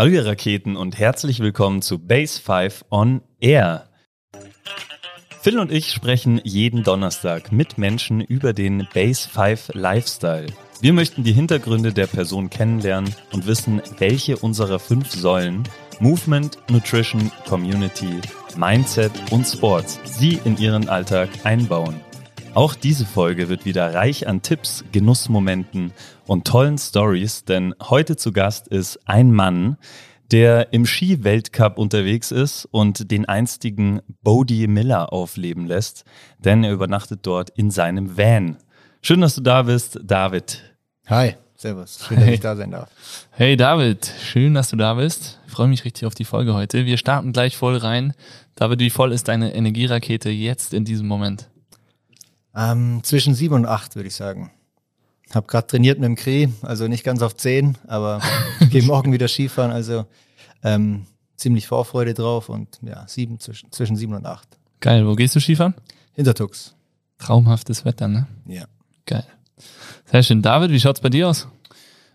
Hallo ihr Raketen und herzlich willkommen zu Base 5 on Air. Phil und ich sprechen jeden Donnerstag mit Menschen über den Base 5 Lifestyle. Wir möchten die Hintergründe der Person kennenlernen und wissen, welche unserer fünf Säulen Movement, Nutrition, Community, Mindset und Sports sie in ihren Alltag einbauen. Auch diese Folge wird wieder reich an Tipps, Genussmomenten und tollen Stories, denn heute zu Gast ist ein Mann, der im Ski-Weltcup unterwegs ist und den einstigen Bodie Miller aufleben lässt, denn er übernachtet dort in seinem Van. Schön, dass du da bist, David. Hi, servus. Schön, dass ich da sein darf. Hey David, schön, dass du da bist. Ich freue mich richtig auf die Folge heute. Wir starten gleich voll rein. David, wie voll ist deine Energierakete jetzt in diesem Moment? Ähm, zwischen sieben und acht, würde ich sagen. Hab gerade trainiert mit dem Kri, also nicht ganz auf zehn, aber gehe morgen wieder Skifahren, also ähm, ziemlich Vorfreude drauf und ja, sieben, zwischen, zwischen sieben und acht. Geil, wo gehst du Skifahren? Hintertux. Traumhaftes Wetter, ne? Ja. Geil. Sehr schön. David, wie schaut's bei dir aus?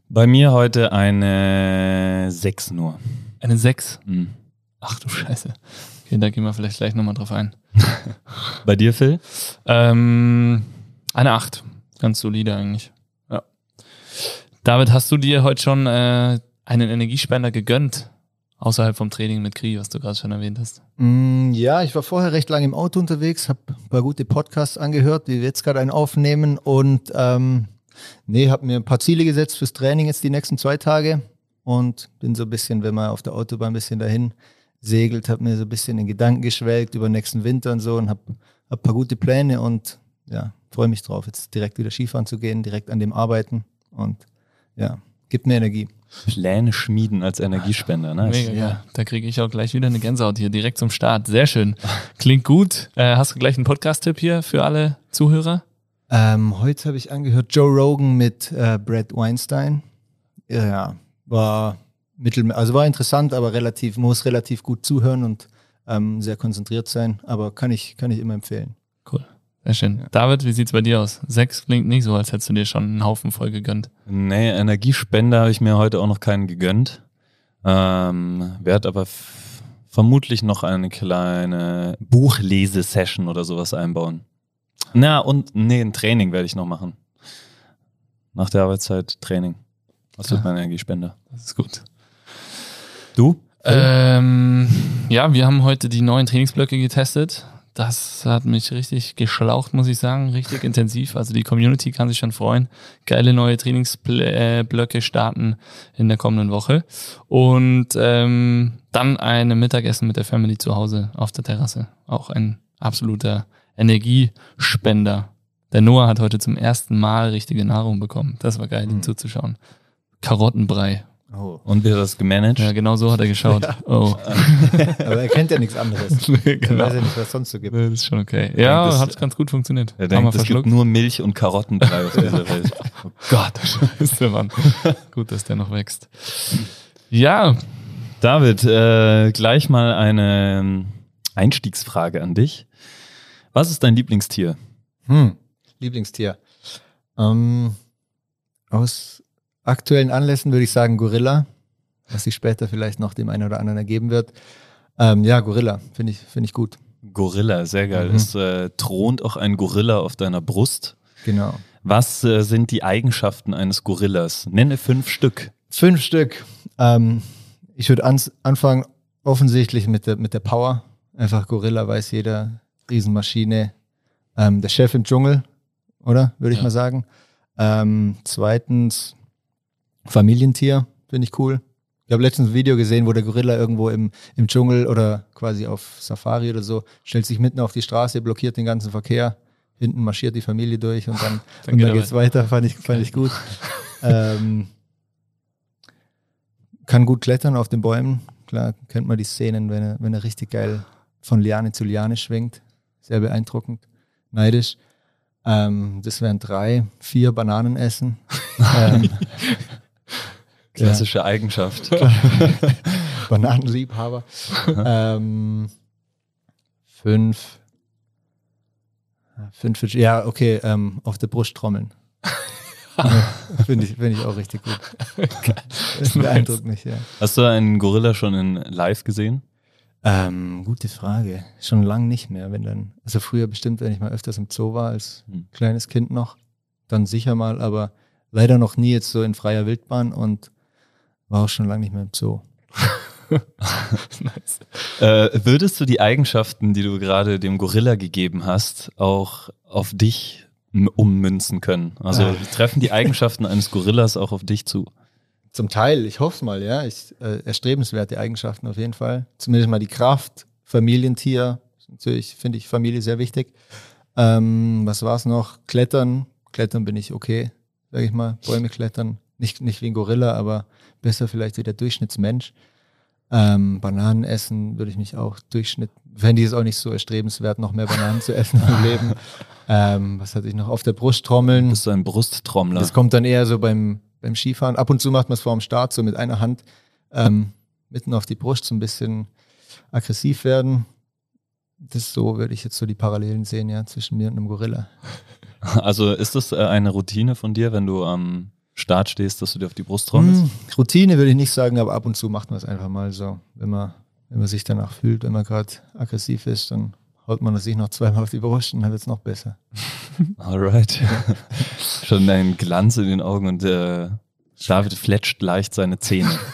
Bei mir heute eine 6 nur. Eine 6. Mhm. Ach du Scheiße. Okay, da gehen wir vielleicht gleich nochmal drauf ein. Bei dir, Phil? Ähm, eine 8. Ganz solide eigentlich. Ja. David, hast du dir heute schon äh, einen Energiespender gegönnt? Außerhalb vom Training mit Kri, was du gerade schon erwähnt hast. Mm, ja, ich war vorher recht lange im Auto unterwegs, habe ein paar gute Podcasts angehört, wie wir jetzt gerade einen aufnehmen und ähm, nee, habe mir ein paar Ziele gesetzt fürs Training jetzt die nächsten zwei Tage und bin so ein bisschen, wenn man auf der Autobahn ein bisschen dahin segelt, habe mir so ein bisschen in Gedanken geschwelgt über den nächsten Winter und so und habe hab ein paar gute Pläne und ja, freue mich drauf, jetzt direkt wieder Skifahren zu gehen, direkt an dem arbeiten und ja, gibt mir Energie. Pläne schmieden als Energiespender. Ne? Mega, ja. Da kriege ich auch gleich wieder eine Gänsehaut hier direkt zum Start. Sehr schön. Klingt gut. Äh, hast du gleich einen Podcast-Tipp hier für alle Zuhörer? Ähm, heute habe ich angehört Joe Rogan mit äh, Brad Weinstein. Ja, war mittel, also war interessant, aber relativ, muss relativ gut zuhören und ähm, sehr konzentriert sein. Aber kann ich, kann ich immer empfehlen. Cool. Sehr schön. Ja. David, wie sieht's bei dir aus? Sechs klingt nicht so, als hättest du dir schon einen Haufen voll gegönnt. Nee, Energiespender habe ich mir heute auch noch keinen gegönnt. Ähm, werde aber vermutlich noch eine kleine Buchlesesession oder sowas einbauen. Na, und nee, ein Training werde ich noch machen. Nach der Arbeitszeit Training. Was wird mein Energiespender? Das ist gut. Du? Ähm, ja, wir haben heute die neuen Trainingsblöcke getestet. Das hat mich richtig geschlaucht, muss ich sagen, richtig intensiv. Also die Community kann sich schon freuen. Geile neue Trainingsblöcke starten in der kommenden Woche. Und ähm, dann ein Mittagessen mit der Family zu Hause auf der Terrasse. Auch ein absoluter Energiespender. Der Noah hat heute zum ersten Mal richtige Nahrung bekommen. Das war geil, ihm zuzuschauen. Karottenbrei Oh. Und wie hat er das gemanagt? Ja, genau so hat er geschaut. Ja. Oh. Aber er kennt ja nichts anderes. nee, genau. Er weiß ja nicht, was es sonst so gibt. Das ist schon okay. Ja, denkt, hat ganz gut funktioniert. Er denkt, es gibt nur Milch und Karottenbrei auf dieser Welt. Oh Gott, ist der Mann. gut, dass der noch wächst. Ja. David, äh, gleich mal eine ähm, Einstiegsfrage an dich. Was ist dein Lieblingstier? Hm, Lieblingstier. Ähm, aus aktuellen Anlässen würde ich sagen Gorilla, was sich später vielleicht noch dem einen oder anderen ergeben wird. Ähm, ja, Gorilla, finde ich, find ich gut. Gorilla, sehr geil. Mhm. Es äh, thront auch ein Gorilla auf deiner Brust. Genau. Was äh, sind die Eigenschaften eines Gorillas? Nenne fünf Stück. Fünf Stück. Ähm, ich würde anfangen offensichtlich mit der, mit der Power. Einfach Gorilla weiß jeder, Riesenmaschine. Ähm, der Chef im Dschungel, oder? Würde ich ja. mal sagen. Ähm, zweitens Familientier, finde ich cool. Ich habe letztens ein Video gesehen, wo der Gorilla irgendwo im, im Dschungel oder quasi auf Safari oder so, stellt sich mitten auf die Straße, blockiert den ganzen Verkehr, hinten marschiert die Familie durch und dann, dann, und dann geht's weiter. weiter, fand ich, fand ich gut. ähm, kann gut klettern auf den Bäumen. Klar, kennt man die Szenen, wenn er, wenn er richtig geil von Liane zu Liane schwingt. Sehr beeindruckend. Neidisch. Ähm, das wären drei, vier Bananen essen. ähm, Klassische ja. Eigenschaft. Bananenliebhaber. ähm, fünf. Fünf, ja, okay, ähm, auf der Brust trommeln. Finde ich, find ich auch richtig gut. das beeindruckt mich, ja. Hast du einen Gorilla schon in live gesehen? Ähm, gute Frage. Schon lange nicht mehr, wenn dann. Also früher bestimmt, wenn ich mal öfters im Zoo war, als Hm. kleines Kind noch, dann sicher mal, aber leider noch nie jetzt so in freier Wildbahn und war auch schon lange nicht mehr im Zoo. nice. Äh, würdest du die Eigenschaften, die du gerade dem Gorilla gegeben hast, auch auf dich ummünzen können? Also Ah. treffen die Eigenschaften eines Gorillas auch auf dich zu? Zum Teil, ich hoffe es mal, ja. Ich, äh, erstrebenswerte Eigenschaften auf jeden Fall. Zumindest mal die Kraft, Familientier. Natürlich finde ich Familie sehr wichtig. Ähm, was war es noch? Klettern. Klettern bin ich okay, sage ich mal. Bäume klettern. Nicht, nicht wie ein Gorilla, aber besser vielleicht wie der Durchschnittsmensch. Ähm, Bananen essen würde ich mich auch Durchschnitt, fände ich es auch nicht so erstrebenswert, noch mehr Bananen zu essen im Leben. Ähm, was hatte ich noch? Auf der Brust trommeln. Bist du ein Brusttrommler? Das kommt dann eher so beim, beim Skifahren. Ab und zu macht man es vor dem Start, so mit einer Hand ähm, mitten auf die Brust, so ein bisschen aggressiv werden. Das so würde ich jetzt so die Parallelen sehen, ja, zwischen mir und einem Gorilla. Also ist das äh, eine Routine von dir, wenn du am Start stehst, dass du dir auf die Brust trommelst? Hm, Routine würde ich nicht sagen, aber ab und zu macht man es einfach mal so. Wenn man, wenn man sich danach fühlt, wenn man gerade aggressiv ist, dann haut man sich noch zweimal auf die Brust und dann wird es noch besser. Alright. Schon ein Glanz in den Augen und äh, David fletscht leicht seine Zähne.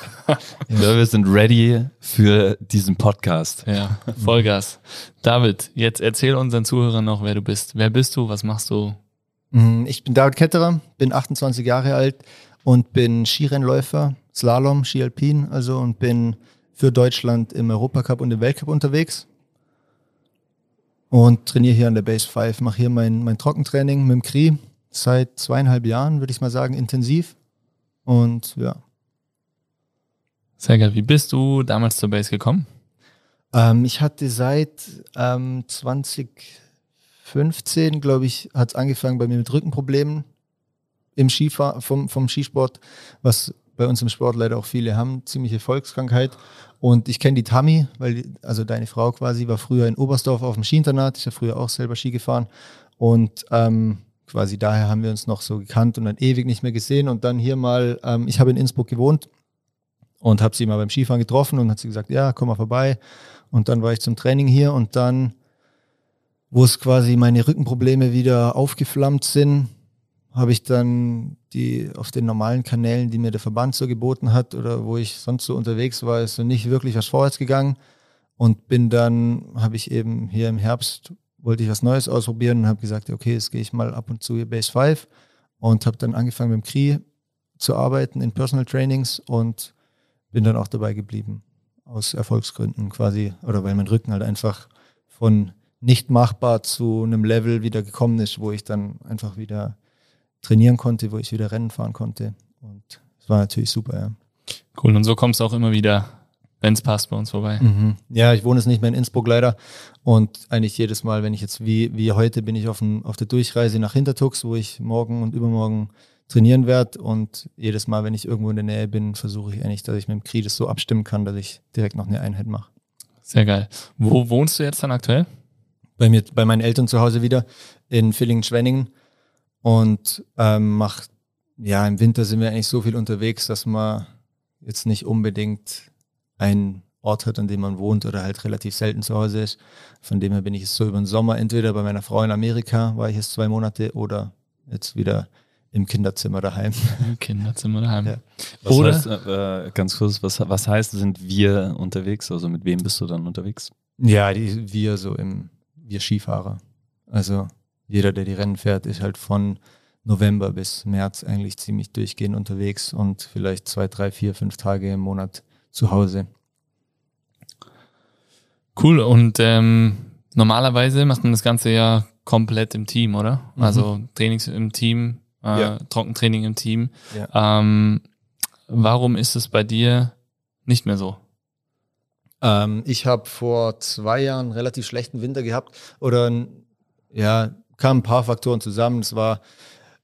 Ich glaube, wir sind ready für diesen Podcast. Ja, Vollgas. David, jetzt erzähl unseren Zuhörern noch, wer du bist. Wer bist du? Was machst du? Mm, Ich bin David Ketterer, bin 28 Jahre alt und bin Skirennläufer, Slalom, Ski Alpin, also und bin für Deutschland im Europacup und im Weltcup unterwegs. Und trainiere hier an der Base 5, mache hier mein, mein Trockentraining mit dem Kri seit zweieinhalb Jahren, würde ich mal sagen, intensiv. Und ja, Sehr geil. Wie bist du damals zur Base gekommen? Ähm, ich hatte seit ähm, 2015, glaube ich, hat es angefangen bei mir mit Rückenproblemen im Skifahr vom, vom Skisport, was bei uns im Sport leider auch viele haben, ziemliche Volkskrankheit. Und ich kenne die Tammy, weil, die, also deine Frau quasi, war früher in Oberstdorf auf dem Skiinternat. Ich habe früher auch selber Ski gefahren. Und ähm, quasi daher haben wir uns noch so gekannt und dann ewig nicht mehr gesehen. Und dann hier mal, ähm, ich habe in Innsbruck gewohnt und habe sie mal beim Skifahren getroffen und hat sie gesagt, ja, komm mal vorbei. Und dann war ich zum Training hier und dann, wo es quasi meine Rückenprobleme wieder aufgeflammt sind, habe ich dann die auf den normalen Kanälen, die mir der Verband so geboten hat oder wo ich sonst so unterwegs war, ist so nicht wirklich was vorwärts gegangen. Und bin dann, habe ich eben hier im Herbst, wollte ich was Neues ausprobieren und habe gesagt, okay, jetzt gehe ich mal ab und zu hier Base 5 und habe dann angefangen mit dem Kri zu arbeiten in Personal Trainings und bin dann auch dabei geblieben aus Erfolgsgründen quasi oder weil mein Rücken halt einfach von nicht machbar zu einem Level wieder gekommen ist, wo ich dann einfach wieder trainieren konnte, wo ich wieder Rennen fahren konnte. Und es war natürlich super, ja. Cool. Und so kommst du auch immer wieder, wenn es passt, bei uns vorbei. Mhm. Ja, ich wohne jetzt nicht mehr in Innsbruck leider. Und eigentlich jedes Mal, wenn ich jetzt wie, wie heute bin ich auf, dem, auf der Durchreise nach Hintertux, wo ich morgen und übermorgen trainieren werde. Und jedes Mal, wenn ich irgendwo in der Nähe bin, versuche ich eigentlich, dass ich mit dem Kri das so abstimmen kann, dass ich direkt noch eine Einheit mache. Sehr geil. Wo wohnst du jetzt dann aktuell? Bei mir, bei meinen Eltern zu Hause wieder in Villingen-Schwenningen und ähm, macht, ja, im Winter sind wir eigentlich so viel unterwegs, dass man jetzt nicht unbedingt einen Ort hat, an dem man wohnt oder halt relativ selten zu Hause ist. Von dem her bin ich jetzt so über den Sommer entweder bei meiner Frau in Amerika, war ich jetzt zwei Monate oder jetzt wieder im Kinderzimmer daheim. Im Kinderzimmer daheim. Ja. Was Oder- heißt, äh, ganz kurz, was, was heißt, sind wir unterwegs? Also mit wem bist du dann unterwegs? Ja, die, wir so im, wir Skifahrer. Also jeder, der die Rennen fährt, ist halt von November bis März eigentlich ziemlich durchgehend unterwegs und vielleicht zwei, drei, vier, fünf Tage im Monat zu Hause. Cool. Und ähm, normalerweise macht man das Ganze ja komplett im Team, oder? Mhm. Also Trainings im Team, äh, Ja. Trockentraining im Team. Ja. Ähm, warum ist es bei dir nicht mehr so? Ähm, ich habe vor zwei Jahren einen relativ schlechten Winter gehabt oder ja, kamen ein paar Faktoren zusammen. Es war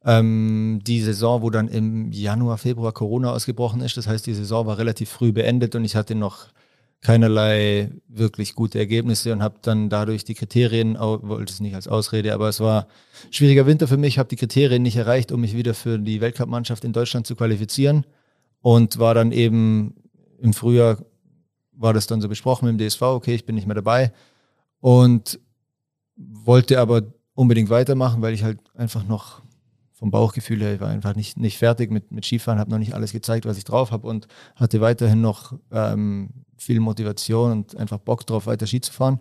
ähm, die Saison, wo dann im Januar, Februar Corona ausgebrochen ist. Das heißt, die Saison war relativ früh beendet und ich hatte noch keinerlei wirklich gute Ergebnisse und habe dann dadurch die Kriterien, wollte es nicht als Ausrede, aber es war ein schwieriger Winter für mich, habe die Kriterien nicht erreicht, um mich wieder für die Weltcup-Mannschaft in Deutschland zu qualifizieren und war dann eben im Frühjahr, war das dann so besprochen mit dem DSV, okay, ich bin nicht mehr dabei und wollte aber unbedingt weitermachen, weil ich halt einfach noch vom Bauchgefühl her, ich war einfach nicht, nicht fertig mit, mit Skifahren, habe noch nicht alles gezeigt, was ich drauf habe und hatte weiterhin noch ähm, viel Motivation und einfach Bock drauf, weiter Ski zu fahren.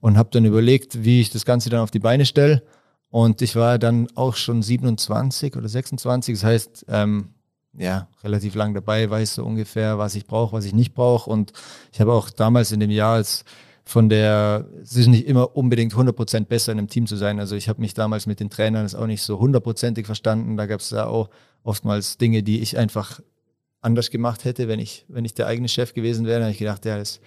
Und habe dann überlegt, wie ich das Ganze dann auf die Beine stelle. Und ich war dann auch schon 27 oder 26, das heißt, ähm, ja, relativ lang dabei, weiß so ungefähr, was ich brauche, was ich nicht brauche. Und ich habe auch damals in dem Jahr als von der, es ist nicht immer unbedingt 100% besser in einem Team zu sein. Also ich habe mich damals mit den Trainern auch nicht so hundertprozentig verstanden. Da gab es ja auch oftmals Dinge, die ich einfach anders gemacht hätte, wenn ich, wenn ich der eigene Chef gewesen wäre. Da habe ich gedacht, ja, das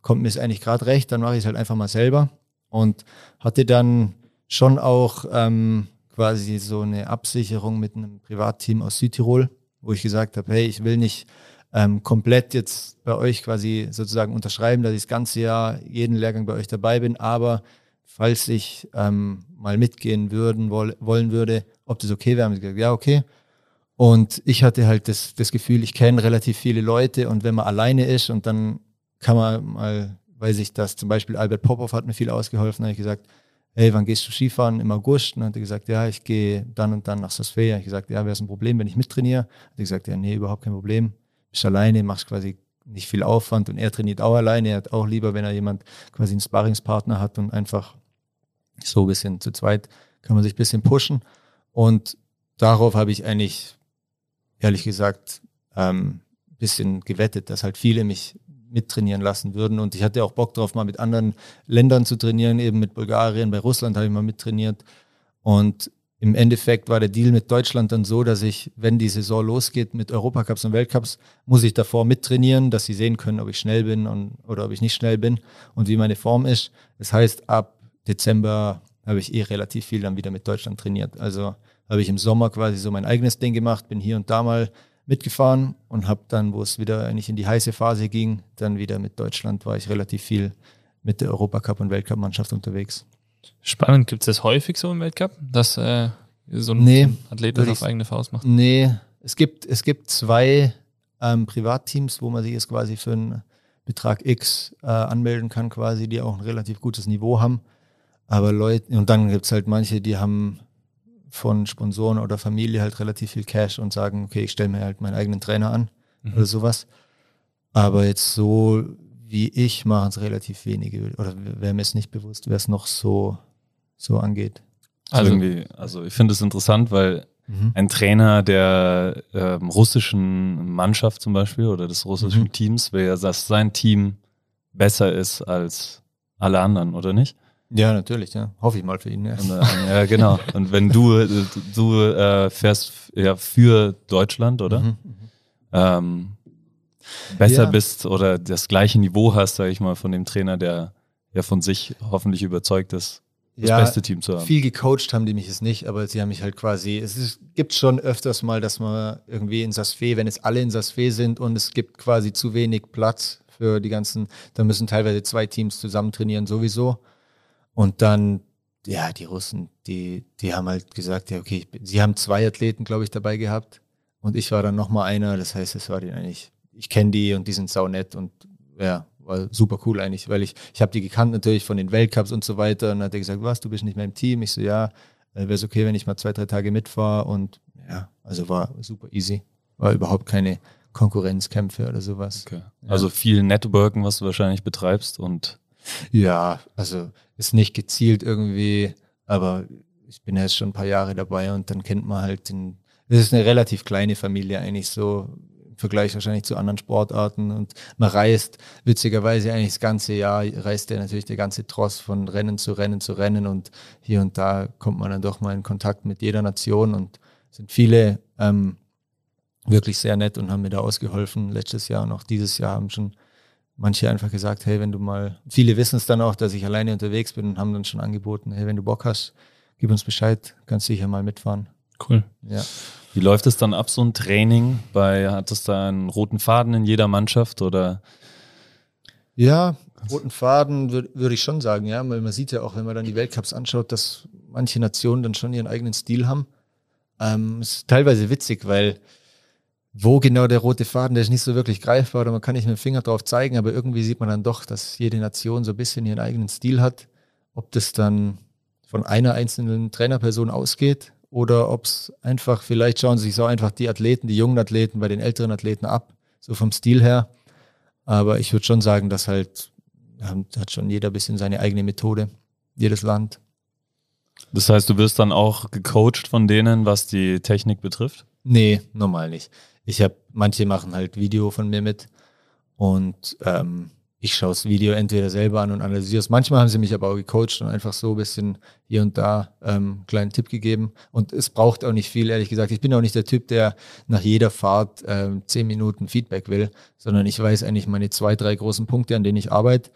kommt mir eigentlich gerade recht, dann mache ich es halt einfach mal selber. Und hatte dann schon auch ähm, quasi so eine Absicherung mit einem Privatteam aus Südtirol, wo ich gesagt habe, hey, ich will nicht ähm, komplett jetzt bei euch quasi sozusagen unterschreiben, dass ich das ganze Jahr jeden Lehrgang bei euch dabei bin, aber falls ich ähm, mal mitgehen würden, woll, wollen würde, ob das okay wäre, haben sie gesagt, ja, okay. Und ich hatte halt das, das Gefühl, ich kenne relativ viele Leute und wenn man alleine ist und dann kann man mal, weiß ich das, zum Beispiel Albert Popov hat mir viel ausgeholfen, habe ich gesagt, hey, wann gehst du Skifahren? Im August. Und dann hat er gesagt, ja, ich gehe dann und dann nach Sasfea. Ich gesagt, ja, wäre es ein Problem, wenn ich mittrainiere? Hat er gesagt, ja, nee, überhaupt kein Problem. Bist alleine, machst quasi nicht viel Aufwand und er trainiert auch alleine. Er hat auch lieber, wenn er jemand quasi einen Sparringspartner hat und einfach so ein bisschen zu zweit kann man sich ein bisschen pushen. Und darauf habe ich eigentlich ehrlich gesagt ähm, bisschen gewettet, dass halt viele mich mittrainieren lassen würden. Und ich hatte auch Bock drauf, mal mit anderen Ländern zu trainieren, eben mit Bulgarien, bei Russland habe ich mal mittrainiert. Und im Endeffekt war der Deal mit Deutschland dann so, dass ich, wenn die Saison losgeht mit Europacups und Weltcups, muss ich davor mittrainieren, dass sie sehen können, ob ich schnell bin und, oder ob ich nicht schnell bin und wie meine Form ist. Das heißt, ab Dezember habe ich eh relativ viel dann wieder mit Deutschland trainiert. Also habe ich im Sommer quasi so mein eigenes Ding gemacht, bin hier und da mal mitgefahren und habe dann, wo es wieder eigentlich in die heiße Phase ging, dann wieder mit Deutschland war ich relativ viel mit der Europacup und Weltcup-Mannschaft unterwegs. Spannend, gibt es das häufig so im Weltcup, dass äh, so ein nee, Athlet das auf eigene Faust macht? Nee, es gibt, es gibt zwei ähm, Privatteams, wo man sich jetzt quasi für einen Betrag X äh, anmelden kann, quasi, die auch ein relativ gutes Niveau haben. Aber Leute, und dann gibt es halt manche, die haben von Sponsoren oder Familie halt relativ viel Cash und sagen, okay, ich stelle mir halt meinen eigenen Trainer an mhm. oder sowas. Aber jetzt so wie ich machen es relativ wenige oder wäre mir es nicht bewusst, wer es noch so, so angeht. Also, irgendwie, also ich finde es interessant, weil mhm. ein Trainer der ähm, russischen Mannschaft zum Beispiel oder des russischen mhm. Teams will ja, dass sein Team besser ist als alle anderen, oder nicht? Ja, natürlich, ja. Hoffe ich mal für ihn. Ja, äh, ja genau. Und wenn du, du, äh, fährst ja für Deutschland, oder? Mhm. Ähm, besser ja. bist oder das gleiche Niveau hast, sage ich mal, von dem Trainer, der ja von sich hoffentlich überzeugt ist, das ja, beste Team zu haben. Viel gecoacht haben die mich jetzt nicht, aber sie haben mich halt quasi, es ist, gibt schon öfters mal, dass man irgendwie in Sasfe, wenn es alle in Sasfe sind und es gibt quasi zu wenig Platz für die ganzen, da müssen teilweise zwei Teams zusammen trainieren sowieso. Und dann, ja, die Russen, die, die haben halt gesagt, ja, okay, sie haben zwei Athleten, glaube ich, dabei gehabt. Und ich war dann nochmal einer. Das heißt, es war die eigentlich, ich kenne die und die sind sau nett und ja, war super cool eigentlich, weil ich, ich habe die gekannt natürlich von den Weltcups und so weiter. Und dann hat er gesagt, was, du bist nicht mehr im Team? Ich so, ja, äh, wäre es okay, wenn ich mal zwei, drei Tage mitfahre. Und ja, also war super easy. War überhaupt keine Konkurrenzkämpfe oder sowas. Okay. Ja. Also viel Networken, was du wahrscheinlich betreibst und ja, also ist nicht gezielt irgendwie, aber ich bin jetzt schon ein paar Jahre dabei und dann kennt man halt den, es ist eine relativ kleine Familie eigentlich so im Vergleich wahrscheinlich zu anderen Sportarten und man reist witzigerweise eigentlich das ganze Jahr, reist ja natürlich der ganze Tross von Rennen zu Rennen zu Rennen und hier und da kommt man dann doch mal in Kontakt mit jeder Nation und sind viele ähm, wirklich sehr nett und haben mir da ausgeholfen letztes Jahr und auch dieses Jahr haben schon manche einfach gesagt, hey, wenn du mal, viele wissen es dann auch, dass ich alleine unterwegs bin und haben dann schon angeboten, hey, wenn du Bock hast, gib uns Bescheid, kannst du sicher mal mitfahren. Cool. Ja. Wie läuft es dann ab, so ein Training? Bei, hat es da einen roten Faden in jeder Mannschaft oder? Ja, roten Faden würde würd ich schon sagen, ja, weil man sieht ja auch, wenn man dann die Weltcups anschaut, dass manche Nationen dann schon ihren eigenen Stil haben. Ähm, ist teilweise witzig, weil wo genau der rote Faden, der ist nicht so wirklich greifbar oder man kann nicht mit dem Finger drauf zeigen, aber irgendwie sieht man dann doch, dass jede Nation so ein bisschen ihren eigenen Stil hat. Ob das dann von einer einzelnen Trainerperson ausgeht oder ob es einfach, vielleicht schauen sich so einfach die Athleten, die jungen Athleten bei den älteren Athleten ab, so vom Stil her. Aber ich würde schon sagen, dass halt, hat schon jeder ein bisschen seine eigene Methode, jedes Land. Das heißt, du wirst dann auch gecoacht von denen, was die Technik betrifft? Nee, normal nicht. Ich habe, manche machen halt Video von mir mit und ähm, ich schaue das Video entweder selber an und analysiere es. Manchmal haben sie mich aber auch gecoacht und einfach so ein bisschen hier und da ähm, einen kleinen Tipp gegeben. Und es braucht auch nicht viel, ehrlich gesagt. Ich bin auch nicht der Typ, der nach jeder Fahrt ähm, zehn Minuten Feedback will, sondern ich weiß eigentlich meine zwei, drei großen Punkte, an denen ich arbeite.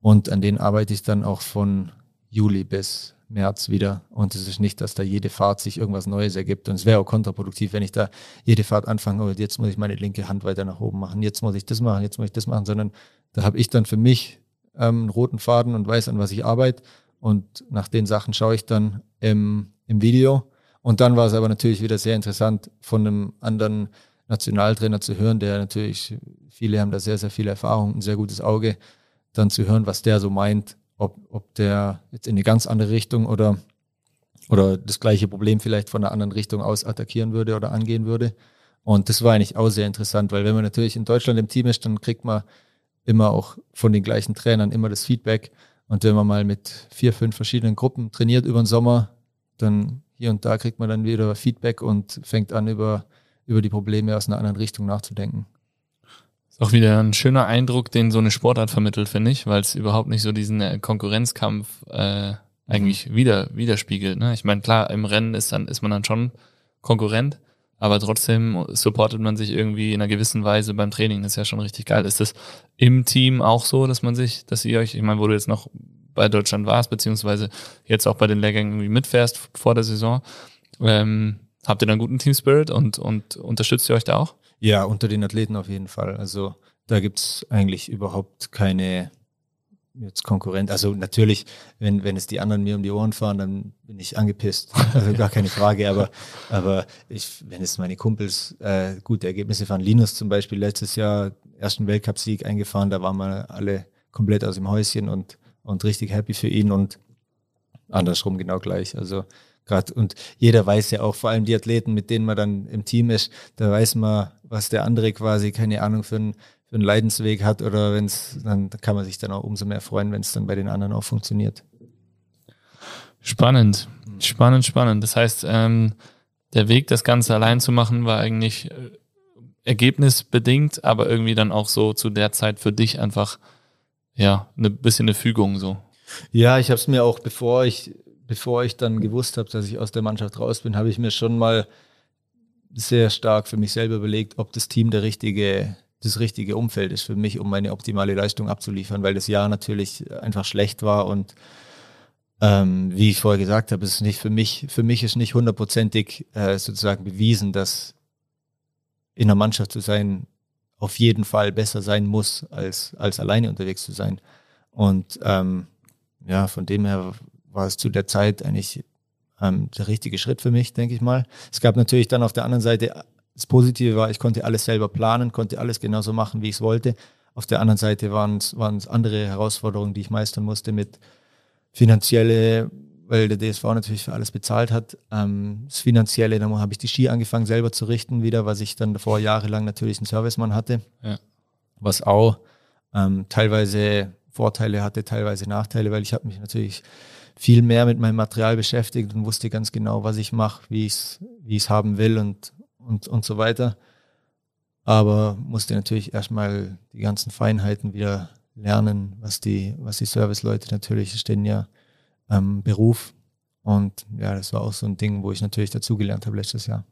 Und an denen arbeite ich dann auch von Juli bis März wieder. Und es ist nicht, dass da jede Fahrt sich irgendwas Neues ergibt. Und es wäre auch kontraproduktiv, wenn ich da jede Fahrt anfange, oh, jetzt muss ich meine linke Hand weiter nach oben machen, jetzt muss ich das machen, jetzt muss ich das machen, sondern da habe ich dann für mich ähm, einen roten Faden und weiß, an was ich arbeite. Und nach den Sachen schaue ich dann im, im Video. Und dann war es aber natürlich wieder sehr interessant, von einem anderen Nationaltrainer zu hören, der natürlich, viele haben da sehr, sehr viel Erfahrung, ein sehr gutes Auge, dann zu hören, was der so meint ob, ob der jetzt in eine ganz andere Richtung oder, oder das gleiche Problem vielleicht von einer anderen Richtung aus attackieren würde oder angehen würde. Und das war eigentlich auch sehr interessant, weil wenn man natürlich in Deutschland im Team ist, dann kriegt man immer auch von den gleichen Trainern immer das Feedback. Und wenn man mal mit vier, fünf verschiedenen Gruppen trainiert über den Sommer, dann hier und da kriegt man dann wieder Feedback und fängt an, über, über die Probleme aus einer anderen Richtung nachzudenken. Ist auch wieder ein schöner Eindruck, den so eine Sportart vermittelt, finde ich, weil es überhaupt nicht so diesen äh, Konkurrenzkampf äh, eigentlich mhm. wieder widerspiegelt. Ne? Ich meine, klar, im Rennen ist dann ist man dann schon Konkurrent, aber trotzdem supportet man sich irgendwie in einer gewissen Weise beim Training. Das ist ja schon richtig geil. Ist das im Team auch so, dass man sich, dass ihr euch, ich meine, wo du jetzt noch bei Deutschland warst, beziehungsweise jetzt auch bei den Lehrgängen irgendwie mitfährst vor der Saison, ähm, habt ihr dann guten Team Spirit und, und unterstützt ihr euch da auch? Ja, unter den Athleten auf jeden Fall. Also da gibt's eigentlich überhaupt keine jetzt Konkurrent. Also natürlich, wenn, wenn es die anderen mir um die Ohren fahren, dann bin ich angepisst. Also gar keine Frage. Aber, aber ich, wenn es meine Kumpels äh, gute Ergebnisse fahren, Linus zum Beispiel letztes Jahr ersten Weltcupsieg eingefahren, da waren wir alle komplett aus dem Häuschen und, und richtig happy für ihn und andersrum genau gleich. Also gerade und jeder weiß ja auch, vor allem die Athleten, mit denen man dann im Team ist, da weiß man, was der andere quasi, keine Ahnung, für, ein, für einen Leidensweg hat oder wenn es, dann kann man sich dann auch umso mehr freuen, wenn es dann bei den anderen auch funktioniert. Spannend, spannend, spannend. Das heißt, ähm, der Weg, das Ganze allein zu machen, war eigentlich äh, ergebnisbedingt, aber irgendwie dann auch so zu der Zeit für dich einfach, ja, ein ne, bisschen eine Fügung so. Ja, ich habe es mir auch, bevor ich bevor ich dann gewusst habe, dass ich aus der Mannschaft raus bin, habe ich mir schon mal sehr stark für mich selber überlegt, ob das Team der richtige, das richtige Umfeld ist für mich, um meine optimale Leistung abzuliefern, weil das Jahr natürlich einfach schlecht war und ähm, wie ich vorher gesagt habe, ist nicht für mich, für mich ist nicht hundertprozentig äh, sozusagen bewiesen, dass in der Mannschaft zu sein auf jeden Fall besser sein muss, als, als alleine unterwegs zu sein. Und ähm, ja, von dem her war es zu der Zeit eigentlich ähm, der richtige Schritt für mich, denke ich mal. Es gab natürlich dann auf der anderen Seite, das Positive war, ich konnte alles selber planen, konnte alles genauso machen, wie ich es wollte. Auf der anderen Seite waren es, andere Herausforderungen, die ich meistern musste mit finanzielle, weil der DSV natürlich für alles bezahlt hat. Ähm, das Finanzielle, dann habe ich die Ski angefangen selber zu richten wieder, was ich dann davor jahrelang natürlich einen Servicemann hatte. Ja. Was auch ähm, teilweise Vorteile hatte, teilweise Nachteile, weil ich habe mich natürlich viel mehr mit meinem Material beschäftigt und wusste ganz genau, was ich mache, wie ich es wie ich's haben will und, und, und so weiter. Aber musste natürlich erstmal die ganzen Feinheiten wieder lernen, was die, was die Serviceleute natürlich stehen ja am Beruf. Und ja, das war auch so ein Ding, wo ich natürlich dazugelernt habe letztes Jahr.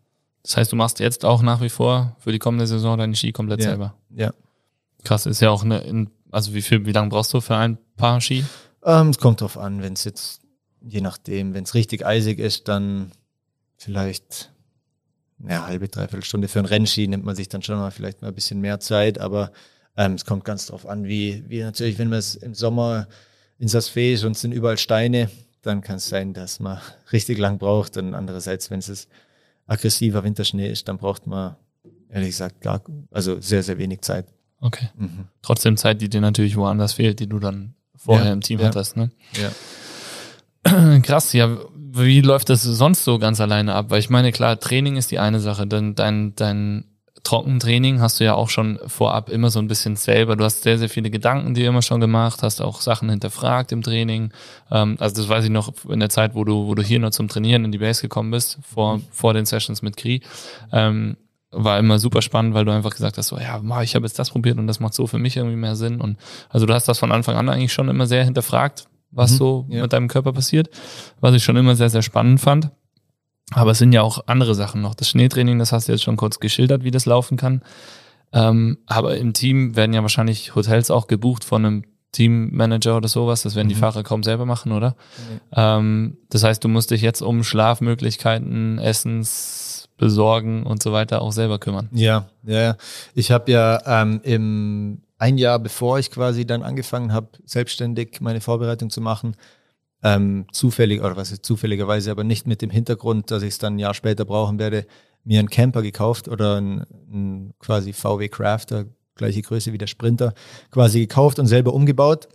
Das heißt, du machst jetzt auch nach wie vor für die kommende Saison deine Ski komplett ja, selber? Ja. Krass, ist ja auch eine, also wie viel, wie lange brauchst du für ein Paar Ski? Ähm, es kommt drauf an, wenn es jetzt, je nachdem, wenn es richtig eisig ist, dann vielleicht eine halbe, dreiviertel Stunde für ein Rennski nimmt man sich dann schon mal vielleicht mal ein bisschen mehr Zeit, aber Ähm, es kommt ganz drauf an, wie, wie natürlich, wenn man es im Sommer in Sasfee ist und es sind überall Steine, dann kann es sein, dass man richtig lang braucht. Und andererseits, wenn es aggressiver Winterschnee ist, dann braucht man ehrlich gesagt gar, also sehr, sehr wenig Zeit. Okay. Mhm. Trotzdem Zeit, die dir natürlich woanders fehlt, die du dann vorher ja, im Team ja. hattest, ne? Ja. Krass, ja. Wie läuft das sonst so ganz alleine ab? Weil ich meine, klar, Training ist die eine Sache, denn dein, dein Trockentraining hast du ja auch schon vorab immer so ein bisschen selber. Du hast sehr, sehr viele Gedanken dir immer schon gemacht, hast auch Sachen hinterfragt im Training. Ähm, also das weiß ich noch in der Zeit, wo du, wo du hier nur zum Trainieren in die Base gekommen bist, vor, vor den Sessions mit Kri. War immer super spannend, weil du einfach gesagt hast, so ja, ich habe jetzt das probiert und das macht so für mich irgendwie mehr Sinn. Und also du hast das von Anfang an eigentlich schon immer sehr hinterfragt, was mhm, so ja. mit deinem Körper passiert, was ich schon immer sehr, sehr spannend fand. Aber es sind ja auch andere Sachen noch. Das Schneetraining, das hast du jetzt schon kurz geschildert, wie das laufen kann. Ähm, aber im Team werden ja wahrscheinlich Hotels auch gebucht von einem Teammanager oder sowas. Das werden mhm. die Fahrer kaum selber machen, oder? Mhm. Ähm, das heißt, du musst dich jetzt um Schlafmöglichkeiten, Essens besorgen und so weiter auch selber kümmern. Ja, ja. Ich habe ja ähm, im ein Jahr bevor ich quasi dann angefangen habe, selbstständig meine Vorbereitung zu machen, ähm, zufällig, oder was ist zufälligerweise, aber nicht mit dem Hintergrund, dass ich es dann ein Jahr später brauchen werde, mir einen Camper gekauft oder ein, ein quasi VW Crafter, gleiche Größe wie der Sprinter, quasi gekauft und selber umgebaut.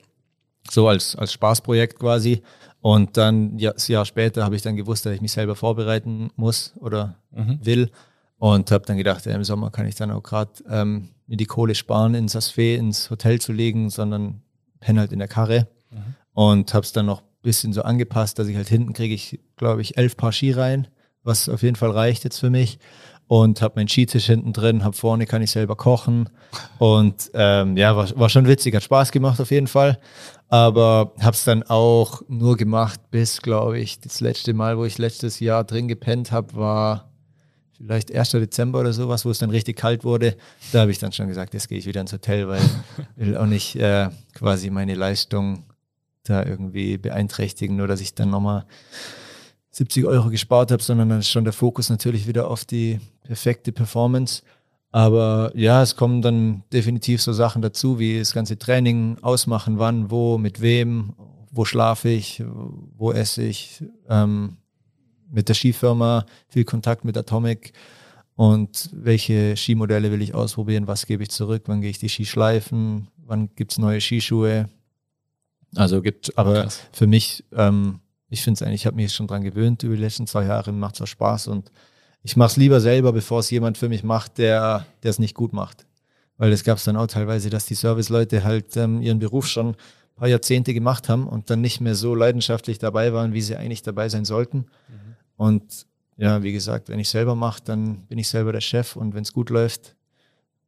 So als, als Spaßprojekt quasi. Und dann ja, das Jahr später habe ich dann gewusst, dass ich mich selber vorbereiten muss oder mhm. will. Und habe dann gedacht, ja, im Sommer kann ich dann auch gerade ähm, mir die Kohle sparen, ins Asfee, ins Hotel zu legen, sondern penne halt in der Karre. Mhm. Und habe es dann noch bisschen so angepasst, dass ich halt hinten kriege ich, glaube ich, elf Paar Ski rein, was auf jeden Fall reicht jetzt für mich. Und habe meinen Skitisch hinten drin, habe vorne kann ich selber kochen. Und ähm, ja, war, war schon witzig, hat Spaß gemacht auf jeden Fall. Aber habe es dann auch nur gemacht, bis, glaube ich, das letzte Mal, wo ich letztes Jahr drin gepennt habe, war vielleicht 1. Dezember oder sowas, wo es dann richtig kalt wurde. Da habe ich dann schon gesagt, jetzt gehe ich wieder ins Hotel, weil ich will auch nicht äh, quasi meine Leistung da irgendwie beeinträchtigen, nur dass ich dann nochmal 70 Euro gespart habe, sondern dann ist schon der Fokus natürlich wieder auf die perfekte Performance. Aber ja, es kommen dann definitiv so Sachen dazu, wie das ganze Training ausmachen, wann, wo, mit wem, wo schlafe ich, wo esse ich, ähm, mit der Skifirma, viel Kontakt mit Atomic und welche Skimodelle will ich ausprobieren, was gebe ich zurück, wann gehe ich die Ski schleifen, wann gibt es neue Skischuhe, also gibt, aber Krass. für mich, ähm, ich finde es eigentlich, ich habe mich schon dran gewöhnt über die letzten zwei Jahre, macht es auch Spaß und ich mache es lieber selber, bevor es jemand für mich macht, der es nicht gut macht. Weil es gab es dann auch teilweise, dass die Serviceleute halt ähm, ihren Beruf schon ein paar Jahrzehnte gemacht haben und dann nicht mehr so leidenschaftlich dabei waren, wie sie eigentlich dabei sein sollten. Mhm. Und ja, wie gesagt, wenn ich selber mache, dann bin ich selber der Chef und wenn es gut läuft,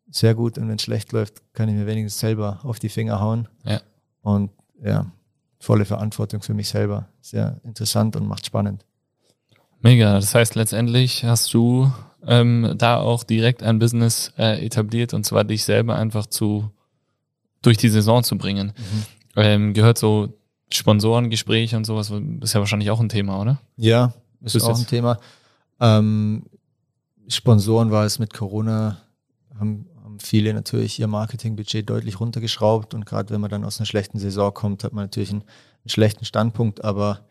sehr gut und wenn es schlecht läuft, kann ich mir wenigstens selber auf die Finger hauen. Ja. Und ja, volle Verantwortung für mich selber. Sehr interessant und macht spannend. Mega. Das heißt, letztendlich hast du ähm, da auch direkt ein Business äh, etabliert und zwar dich selber einfach zu durch die Saison zu bringen. Mhm. Ähm, gehört so Sponsorengespräche und sowas, ist ja wahrscheinlich auch ein Thema, oder? Ja, ist, ist auch ein Thema. Ähm, Sponsoren war es mit Corona, haben viele natürlich ihr Marketingbudget deutlich runtergeschraubt und gerade wenn man dann aus einer schlechten Saison kommt, hat man natürlich einen, einen, schlechten Standpunkt, aber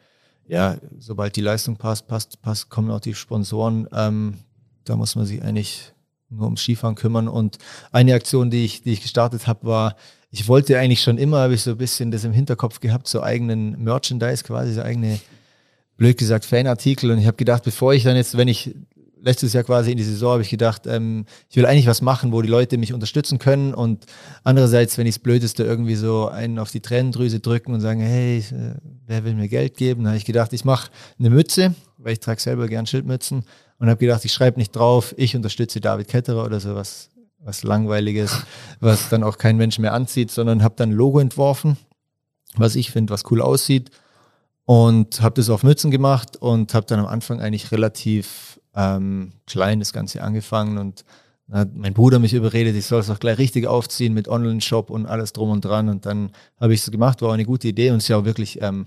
ja, sobald die Leistung passt, passt, passt, kommen auch die Sponsoren. Ähm, da muss man sich eigentlich nur ums Skifahren kümmern. Und eine Aktion, die ich, die ich gestartet habe, war, ich wollte eigentlich schon immer, habe ich so ein bisschen das im Hinterkopf gehabt, so eigenen Merchandise quasi, so eigene, blöd gesagt, Fanartikel. Und ich habe gedacht, bevor ich dann jetzt, wenn ich letztes Jahr quasi in die Saison habe ich gedacht, ähm, ich will eigentlich was machen, wo die Leute mich unterstützen können. Und andererseits, wenn ich das Blödeste irgendwie so einen auf die Tränendrüse drücken und sagen, hey, äh, wer will mir Geld geben? Da habe ich gedacht, ich mache eine Mütze, weil ich trage selber gern Schildmützen. Und habe gedacht, ich schreibe nicht drauf, ich unterstütze David Ketterer oder sowas, was langweiliges, was dann auch kein Mensch mehr anzieht, sondern habe dann ein Logo entworfen, was ich finde, was cool aussieht. Und habe das auf Mützen gemacht und habe dann am Anfang eigentlich relativ ähm, klein das Ganze angefangen und hat mein Bruder mich überredet, ich soll es auch gleich richtig aufziehen mit Online-Shop und alles drum und dran. Und dann habe ich es gemacht, war auch eine gute Idee und es ist ja auch wirklich ähm,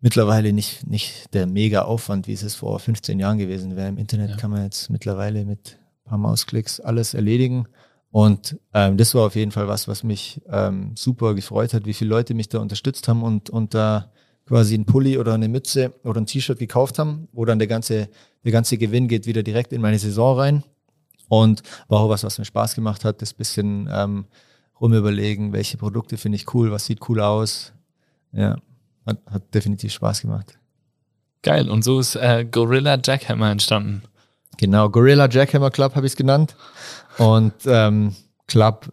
mittlerweile nicht, nicht der mega Aufwand, wie es es vor 15 Jahren gewesen wäre. Im Internet ja. kann man jetzt mittlerweile mit ein paar Mausklicks alles erledigen. Und ähm, das war auf jeden Fall was, was mich ähm, super gefreut hat, wie viele Leute mich da unterstützt haben und, und da quasi ein Pulli oder eine Mütze oder ein T-Shirt gekauft haben, wo dann der ganze, der ganze Gewinn geht wieder direkt in meine Saison rein. Und war auch was, was mir Spaß gemacht hat, das bisschen ähm, rumüberlegen, welche Produkte finde ich cool, was sieht cool aus. Ja, hat, hat definitiv Spaß gemacht. Geil, und so ist äh, Gorilla Jackhammer entstanden. Genau, Gorilla Jackhammer Club habe ich es genannt. Und ähm, Club,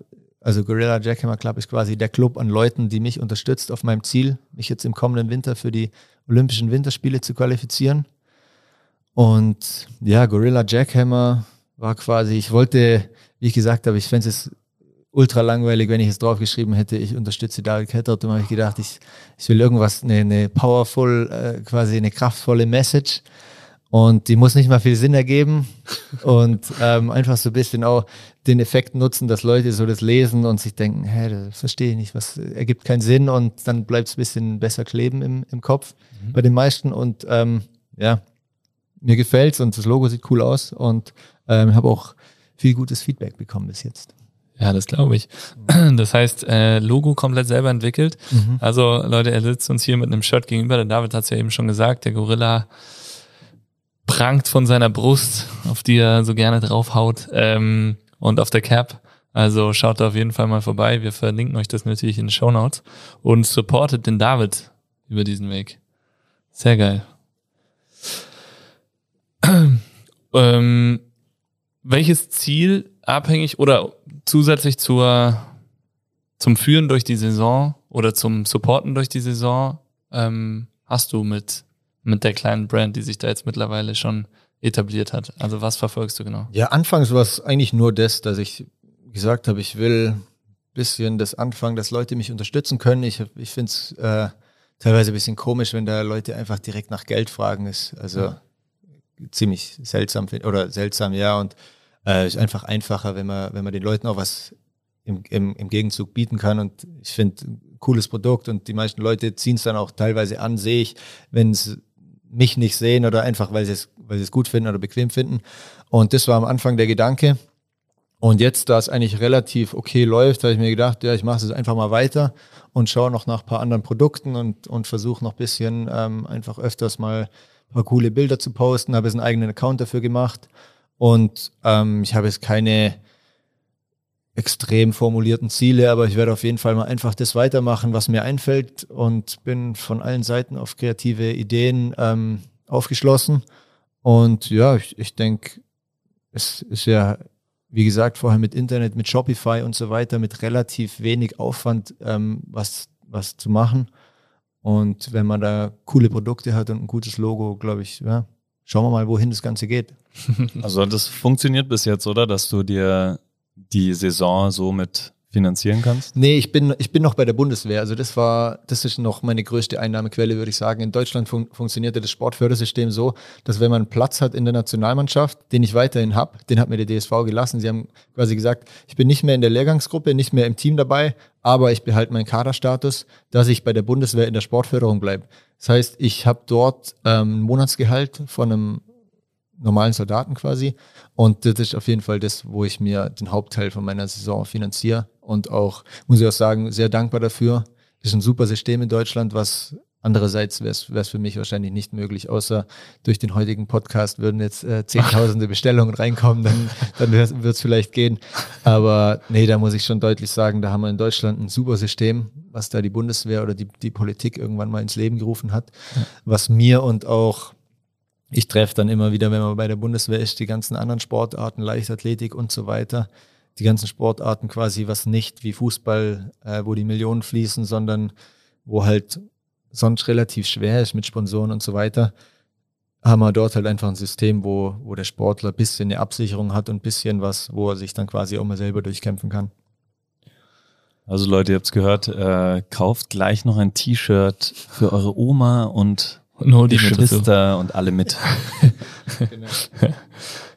also Gorilla Jackhammer Club ist quasi der Club an Leuten, die mich unterstützt auf meinem Ziel, mich jetzt im kommenden Winter für die Olympischen Winterspiele zu qualifizieren. Und ja, Gorilla Jackhammer war quasi, ich wollte, wie ich gesagt habe, ich fände es ultra langweilig, wenn ich es draufgeschrieben hätte, ich unterstütze David Kettert. Und habe ich gedacht, ich, ich will irgendwas, eine, eine powerful, äh, quasi eine kraftvolle Message. Und die muss nicht mal viel Sinn ergeben und ähm, einfach so ein bisschen auch den Effekt nutzen, dass Leute so das lesen und sich denken, hä, das verstehe ich nicht, was ergibt keinen Sinn und dann bleibt es ein bisschen besser kleben im, im Kopf mhm. bei den meisten. Und ähm, ja, mir gefällt's und das Logo sieht cool aus und ähm, habe auch viel gutes Feedback bekommen bis jetzt. Ja, das glaube ich. Das heißt, äh, Logo komplett selber entwickelt. Mhm. Also Leute, er sitzt uns hier mit einem Shirt gegenüber. Der David hat es ja eben schon gesagt, der Gorilla prangt von seiner Brust, auf die er so gerne draufhaut ähm, und auf der Cap. Also schaut da auf jeden Fall mal vorbei. Wir verlinken euch das natürlich in den Show Notes und supportet den David über diesen Weg. Sehr geil. ähm, welches Ziel abhängig oder zusätzlich zur zum Führen durch die Saison oder zum Supporten durch die Saison ähm, hast du mit mit der kleinen Brand, die sich da jetzt mittlerweile schon etabliert hat? Also was verfolgst du genau? Ja, anfangs war es eigentlich nur das, dass ich gesagt habe, ich will ein bisschen das anfangen, dass Leute mich unterstützen können. Ich, ich finde es äh, teilweise ein bisschen komisch, wenn da Leute einfach direkt nach Geld fragen. Ist also ja. ziemlich seltsam oder seltsam, ja. Und äh, ist einfach einfacher, wenn man, wenn man den Leuten auch was im, im, im Gegenzug bieten kann. Und ich finde, cooles Produkt und die meisten Leute ziehen es dann auch teilweise an, sehe ich, wenn es mich nicht sehen oder einfach, weil sie es, weil sie es gut finden oder bequem finden. Und das war am Anfang der Gedanke. Und jetzt, da es eigentlich relativ okay läuft, habe ich mir gedacht, ja, ich mache es einfach mal weiter und schaue noch nach ein paar anderen Produkten und, und versuche noch ein bisschen ähm, einfach öfters mal ein paar coole Bilder zu posten. Habe jetzt einen eigenen Account dafür gemacht. Und ähm, ich habe jetzt keine extrem formulierten Ziele, aber ich werde auf jeden Fall mal einfach das weitermachen, was mir einfällt und bin von allen Seiten auf kreative Ideen ähm, aufgeschlossen. Und ja, ich, ich denke, es ist ja, wie gesagt, vorher mit Internet, mit Shopify und so weiter, mit relativ wenig Aufwand ähm, was, was zu machen. Und wenn man da coole Produkte hat und ein gutes Logo, glaube ich, ja, schauen wir mal, wohin das Ganze geht. Also das funktioniert bis jetzt, oder? Dass du dir die Saison so mit finanzieren kannst? Nee, ich bin, ich bin noch bei der Bundeswehr. Also das war, das ist noch meine größte Einnahmequelle, würde ich sagen. In Deutschland fun funktionierte das Sportfördersystem so, dass wenn man Platz hat in der Nationalmannschaft, den ich weiterhin habe, den hat mir der DSV gelassen. Sie haben quasi gesagt, ich bin nicht mehr in der Lehrgangsgruppe, nicht mehr im Team dabei, aber ich behalte meinen Kaderstatus, dass ich bei der Bundeswehr in der Sportförderung bleibe. Das heißt, ich habe dort ähm, ein Monatsgehalt von einem normalen Soldaten quasi. Und das ist auf jeden Fall das, wo ich mir den Hauptteil von meiner Saison finanziere. Und auch, muss ich auch sagen, sehr dankbar dafür. Das ist ein super System in Deutschland, was andererseits wäre es für mich wahrscheinlich nicht möglich, außer durch den heutigen Podcast würden jetzt äh, zehntausende Bestellungen reinkommen, dann, dann wird es vielleicht gehen. Aber nee, da muss ich schon deutlich sagen, da haben wir in Deutschland ein super System, was da die Bundeswehr oder die, die Politik irgendwann mal ins Leben gerufen hat, was mir und auch ich treffe dann immer wieder, wenn man bei der Bundeswehr ist, die ganzen anderen Sportarten, Leichtathletik und so weiter. Die ganzen Sportarten quasi, was nicht wie Fußball, äh, wo die Millionen fließen, sondern wo halt sonst relativ schwer ist mit Sponsoren und so weiter, haben wir dort halt einfach ein System, wo, wo der Sportler ein bisschen eine Absicherung hat und ein bisschen was, wo er sich dann quasi auch mal selber durchkämpfen kann. Also Leute, ihr habt's gehört, äh, kauft gleich noch ein T-Shirt für eure Oma und und die Geschwister und alle mit. genau.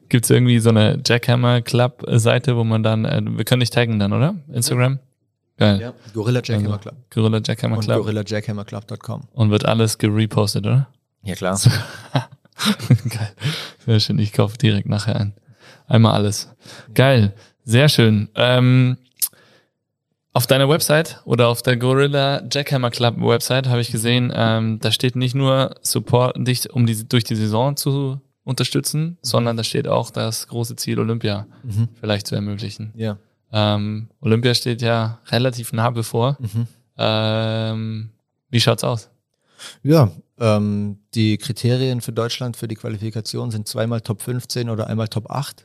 Gibt es irgendwie so eine Jackhammer Club Seite, wo man dann, äh, wir können dich taggen dann, oder? Instagram? Geil. Ja, Gorilla Jackhammer Club. Gorilla Jackhammer Club. Und GorillaJackhammerClub.com. Und wird alles gerepostet, oder? Ja, klar. Geil. Sehr schön. Ich kaufe direkt nachher ein. Einmal alles. Geil. Sehr schön. Ähm, auf deiner Website oder auf der Gorilla Jackhammer Club Website habe ich gesehen, ähm, da steht nicht nur Support, dich um die, durch die Saison zu unterstützen, sondern da steht auch das große Ziel, Olympia Mhm. vielleicht zu ermöglichen. Ja. Ähm, Olympia steht ja relativ nah bevor. Mhm. Ähm, wie schaut's aus? Ja, ähm, die Kriterien für Deutschland für die Qualifikation sind zweimal Top 15 oder einmal Top 8.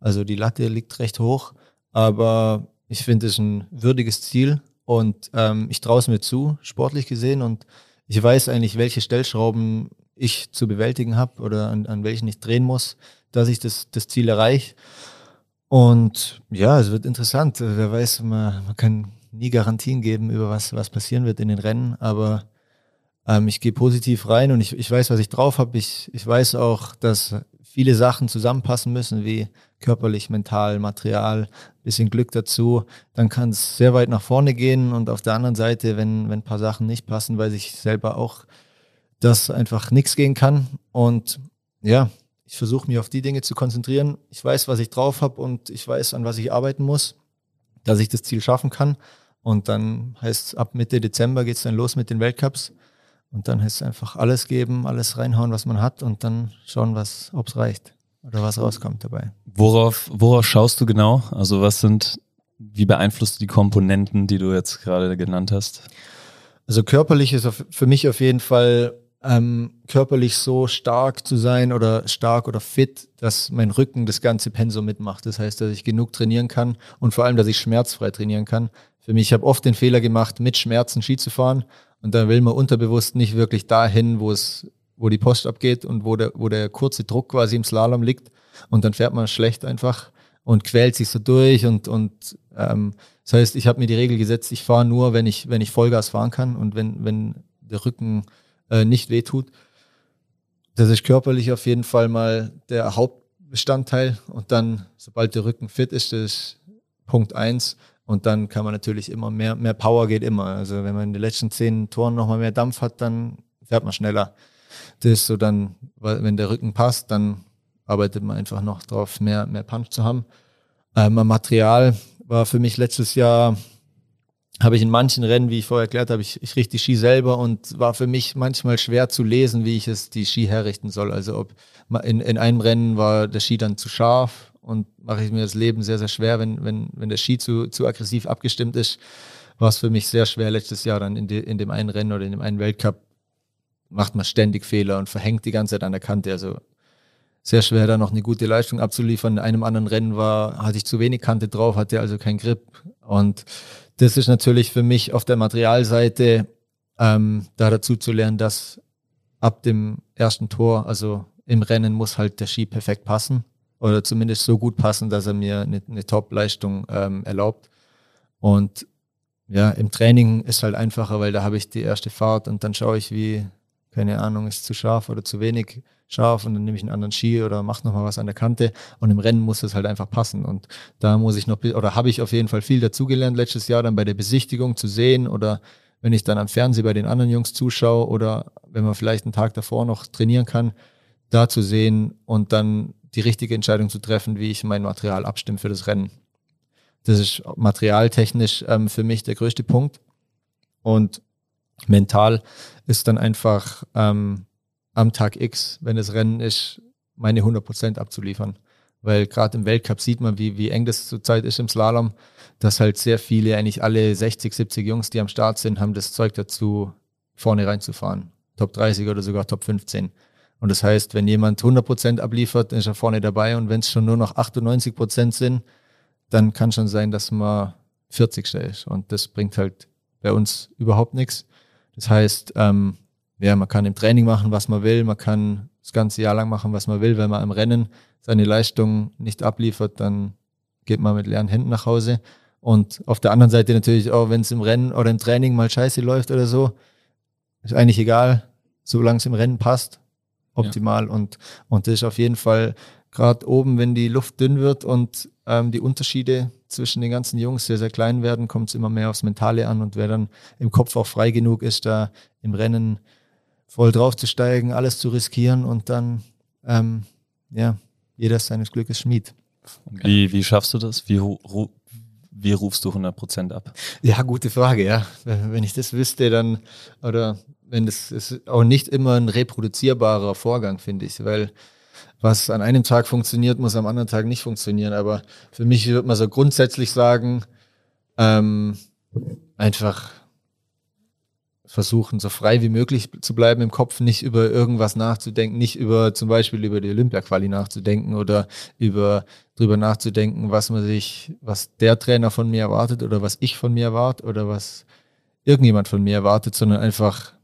Also die Latte liegt recht hoch, aber ich finde es ein würdiges Ziel und ähm, ich traue es mir zu, sportlich gesehen und ich weiß eigentlich, welche Stellschrauben ich zu bewältigen habe oder an, an welchen ich drehen muss, dass ich das, das Ziel erreiche. Und ja, es wird interessant. Wer weiß, man, man kann nie Garantien geben über was, was passieren wird in den Rennen, aber ähm, ich gehe positiv rein und ich, ich weiß, was ich drauf habe. Ich, ich weiß auch, dass viele Sachen zusammenpassen müssen, wie körperlich, mental, Material, bisschen Glück dazu. Dann kann es sehr weit nach vorne gehen und auf der anderen Seite, wenn, wenn ein paar Sachen nicht passen, weiß ich selber auch, dass einfach nichts gehen kann. Und ja, ich versuche mich auf die Dinge zu konzentrieren. Ich weiß, was ich drauf habe und ich weiß, an was ich arbeiten muss, dass ich das Ziel schaffen kann. Und dann heißt ab Mitte Dezember geht es dann los mit den Weltcups. Und dann heißt es einfach alles geben, alles reinhauen, was man hat und dann schauen, was, ob es reicht oder was rauskommt dabei. Worauf, worauf schaust du genau? Also was sind, wie beeinflusst du die Komponenten, die du jetzt gerade genannt hast? Also körperlich ist für mich auf jeden Fall ähm, körperlich so stark zu sein oder stark oder fit, dass mein Rücken das ganze Pensum mitmacht. Das heißt, dass ich genug trainieren kann und vor allem, dass ich schmerzfrei trainieren kann. Für mich, ich habe oft den Fehler gemacht, mit Schmerzen Ski zu fahren und dann will man unterbewusst nicht wirklich dahin, wo es, wo die Post abgeht und wo der, wo der kurze Druck quasi im Slalom liegt. Und dann fährt man schlecht einfach und quält sich so durch und und ähm, das heißt, ich habe mir die Regel gesetzt, ich fahre nur, wenn ich wenn ich Vollgas fahren kann und wenn wenn der Rücken äh, nicht wehtut. Das ist körperlich auf jeden Fall mal der Hauptbestandteil. Und dann, sobald der Rücken fit ist, das ist Punkt eins und dann kann man natürlich immer mehr, mehr Power geht immer. Also wenn man in den letzten zehn Toren nochmal mehr Dampf hat, dann fährt man schneller. Das ist so dann, wenn der Rücken passt, dann arbeitet man einfach noch drauf, mehr, mehr Punch zu haben. Ähm, Material war für mich letztes Jahr, habe ich in manchen Rennen, wie ich vorher erklärt habe, ich, ich richte die Ski selber und war für mich manchmal schwer zu lesen, wie ich es die Ski herrichten soll. Also ob in, in einem Rennen war der Ski dann zu scharf und mache ich mir das Leben sehr, sehr schwer, wenn, wenn, wenn der Ski zu, zu aggressiv abgestimmt ist, war es für mich sehr schwer letztes Jahr dann in, de, in dem einen Rennen oder in dem einen Weltcup macht man ständig Fehler und verhängt die ganze Zeit an der Kante. Also sehr schwer, da noch eine gute Leistung abzuliefern. In einem anderen Rennen war, hatte ich zu wenig Kante drauf, hatte also keinen Grip. Und das ist natürlich für mich auf der Materialseite ähm, da dazu zu lernen, dass ab dem ersten Tor, also im Rennen, muss halt der Ski perfekt passen oder zumindest so gut passen, dass er mir eine, eine Top-Leistung ähm, erlaubt. Und ja, im Training ist halt einfacher, weil da habe ich die erste Fahrt und dann schaue ich, wie, keine Ahnung, ist zu scharf oder zu wenig scharf und dann nehme ich einen anderen Ski oder mache nochmal was an der Kante und im Rennen muss es halt einfach passen und da muss ich noch, oder habe ich auf jeden Fall viel dazugelernt letztes Jahr dann bei der Besichtigung zu sehen oder wenn ich dann am Fernsehen bei den anderen Jungs zuschaue oder wenn man vielleicht einen Tag davor noch trainieren kann, da zu sehen und dann die richtige Entscheidung zu treffen, wie ich mein Material abstimme für das Rennen. Das ist materialtechnisch ähm, für mich der größte Punkt. Und mental ist dann einfach ähm, am Tag X, wenn das Rennen ist, meine 100% abzuliefern. Weil gerade im Weltcup sieht man, wie, wie eng das zurzeit ist im Slalom, dass halt sehr viele, eigentlich alle 60, 70 Jungs, die am Start sind, haben das Zeug dazu, vorne reinzufahren. Top 30 oder sogar Top 15. Und das heißt, wenn jemand 100% abliefert, dann ist er vorne dabei. Und wenn es schon nur noch 98% sind, dann kann schon sein, dass man 40. ist. Und das bringt halt bei uns überhaupt nichts. Das heißt, ähm, ja, man kann im Training machen, was man will, man kann das ganze Jahr lang machen, was man will. Wenn man im Rennen seine Leistung nicht abliefert, dann geht man mit leeren Händen nach Hause. Und auf der anderen Seite natürlich auch, wenn es im Rennen oder im Training mal scheiße läuft oder so, ist eigentlich egal, solange es im Rennen passt, optimal. Ja. Und, und das ist auf jeden Fall gerade oben, wenn die Luft dünn wird und ähm, die Unterschiede zwischen den ganzen Jungs sehr, sehr klein werden, kommt es immer mehr aufs Mentale an. Und wer dann im Kopf auch frei genug ist, da im Rennen voll draufzusteigen, alles zu riskieren und dann, ähm, ja, jeder seines Glückes Schmied. Wie, wie schaffst du das? Wie, ru wie rufst du 100% ab? Ja, gute Frage, ja. Wenn ich das wüsste, dann, oder wenn das ist auch nicht immer ein reproduzierbarer Vorgang, finde ich, weil was an einem Tag funktioniert, muss am anderen Tag nicht funktionieren. Aber für mich würde man so grundsätzlich sagen, ähm, einfach versuchen, so frei wie möglich zu bleiben im Kopf, nicht über irgendwas nachzudenken, nicht über zum Beispiel über die Olympia-Quali nachzudenken oder über drüber nachzudenken, was man sich, was der Trainer von mir erwartet oder was ich von mir erwarte oder was irgendjemand von mir erwartet, sondern einfach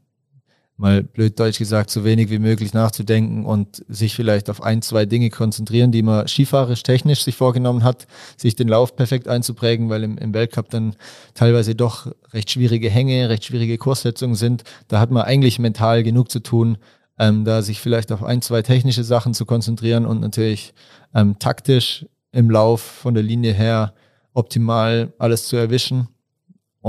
mal blöd deutsch gesagt, so wenig wie möglich nachzudenken und sich vielleicht auf ein, zwei Dinge konzentrieren, die man skifahrerisch, technisch sich vorgenommen hat, sich den Lauf perfekt einzuprägen, weil im, im Weltcup dann teilweise doch recht schwierige Hänge, recht schwierige Kurssetzungen sind. Da hat man eigentlich mental genug zu tun, ähm, da sich vielleicht auf ein, zwei technische Sachen zu konzentrieren und natürlich ähm, taktisch im Lauf von der Linie her optimal alles zu erwischen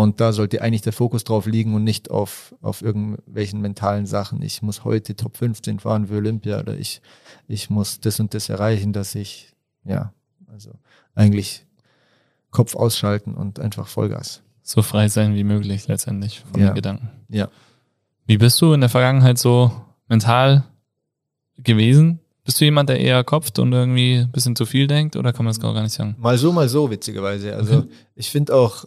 und da sollte eigentlich der Fokus drauf liegen und nicht auf, auf irgendwelchen mentalen Sachen. Ich muss heute Top 15 fahren für Olympia oder ich, ich muss das und das erreichen, dass ich, ja, also eigentlich Kopf ausschalten und einfach Vollgas. So frei sein wie möglich letztendlich von Ja. den Gedanken. Ja. Wie bist du in der Vergangenheit so mental gewesen? Bist du jemand, der eher kopft und irgendwie ein bisschen zu viel denkt oder kann man das gar nicht sagen? Mal so, mal so, witzigerweise. Also Okay. ich finde auch,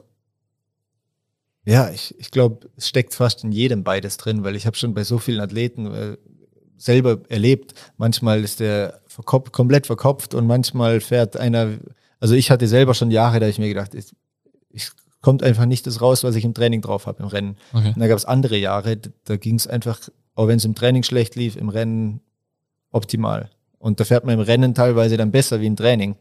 ja, ich, ich glaube, es steckt fast in jedem beides drin, weil ich habe schon bei so vielen Athleten äh, selber erlebt, manchmal ist der verkop komplett verkopft und manchmal fährt einer, also ich hatte selber schon Jahre, da ich mir gedacht, ich, ich kommt einfach nicht das raus, was ich im Training drauf habe, im Rennen. Okay. Und da gab es andere Jahre, da ging es einfach, auch wenn es im Training schlecht lief, im Rennen optimal. Und da fährt man im Rennen teilweise dann besser wie im Training,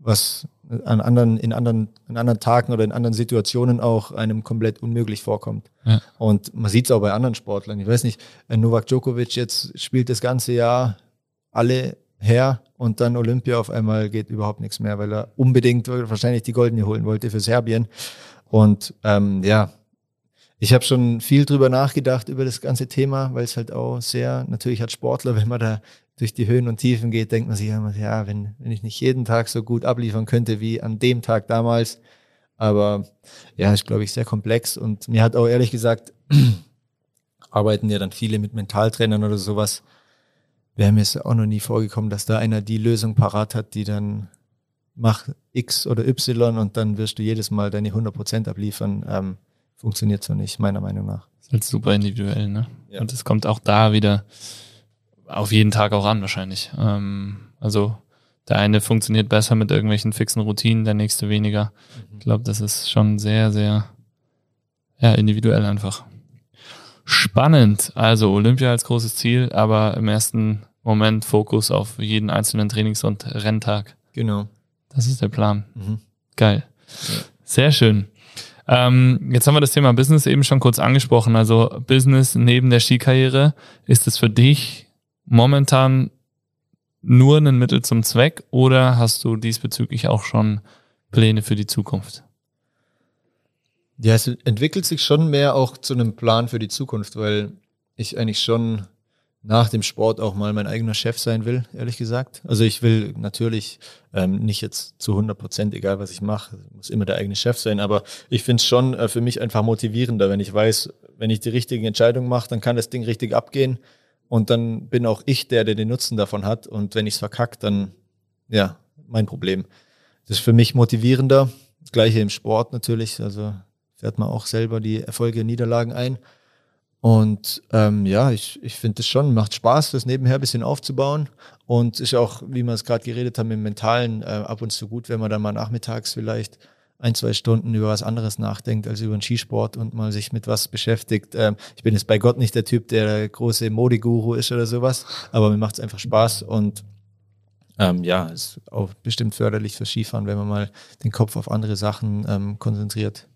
was an anderen, in anderen, in anderen Tagen oder in anderen Situationen auch einem komplett unmöglich vorkommt. Ja. Und man sieht es auch bei anderen Sportlern. Ich weiß nicht, äh, Novak Djokovic jetzt spielt das ganze Jahr alle her und dann Olympia auf einmal geht überhaupt nichts mehr, weil er unbedingt wahrscheinlich die Goldene holen wollte für Serbien. Und ähm, ja, ich habe schon viel drüber nachgedacht über das ganze Thema, weil es halt auch sehr, natürlich als Sportler, wenn man da durch die Höhen und Tiefen geht, denkt man sich immer, ja, wenn, wenn ich nicht jeden Tag so gut abliefern könnte wie an dem Tag damals. Aber ja, ist, glaube ich, sehr komplex. Und mir hat auch ehrlich gesagt, arbeiten ja dann viele mit Mentaltrainern oder sowas. Wäre mir es auch noch nie vorgekommen, dass da einer die Lösung parat hat, die dann mach X oder Y und dann wirst du jedes Mal deine 100% abliefern. Ähm, funktioniert so nicht, meiner Meinung nach. Ist halt super individuell, ne? Ja. Und es kommt auch da wieder auf jeden Tag auch an, wahrscheinlich. Ähm, also der eine funktioniert besser mit irgendwelchen fixen Routinen, der nächste weniger. Ich glaube, das ist schon sehr, sehr ja, individuell einfach. Spannend. Also Olympia als großes Ziel, aber im ersten Moment Fokus auf jeden einzelnen Trainings- und Renntag. Genau. Das ist der Plan. Mhm. Geil. Sehr schön. Ähm, jetzt haben wir das Thema Business eben schon kurz angesprochen. Also Business neben der Skikarriere. Ist es für dich momentan nur ein Mittel zum Zweck oder hast du diesbezüglich auch schon Pläne für die Zukunft? Ja, es entwickelt sich schon mehr auch zu einem Plan für die Zukunft, weil ich eigentlich schon nach dem Sport auch mal mein eigener Chef sein will, ehrlich gesagt. Also ich will natürlich ähm, nicht jetzt zu 100 Prozent, egal was ich mache, muss immer der eigene Chef sein, aber ich finde es schon äh, für mich einfach motivierender, wenn ich weiß, wenn ich die richtigen Entscheidungen mache, dann kann das Ding richtig abgehen und dann bin auch ich der, der den Nutzen davon hat und wenn ich es verkackt, dann ja, mein Problem. Das ist für mich motivierender. Das gleiche im Sport natürlich, also fährt man auch selber die Erfolge und Niederlagen ein. Und ähm, ja, ich, ich finde es schon, macht Spaß, das nebenher ein bisschen aufzubauen. Und ist auch, wie wir es gerade geredet haben, im Mentalen äh, ab und zu gut, wenn man dann mal nachmittags vielleicht ein, zwei Stunden über was anderes nachdenkt als über den Skisport und mal sich mit was beschäftigt. Ähm, ich bin jetzt bei Gott nicht der Typ, der große Modeguru ist oder sowas, aber mir macht es einfach Spaß und ähm, ja, ist auch bestimmt förderlich für Skifahren, wenn man mal den Kopf auf andere Sachen ähm, konzentriert.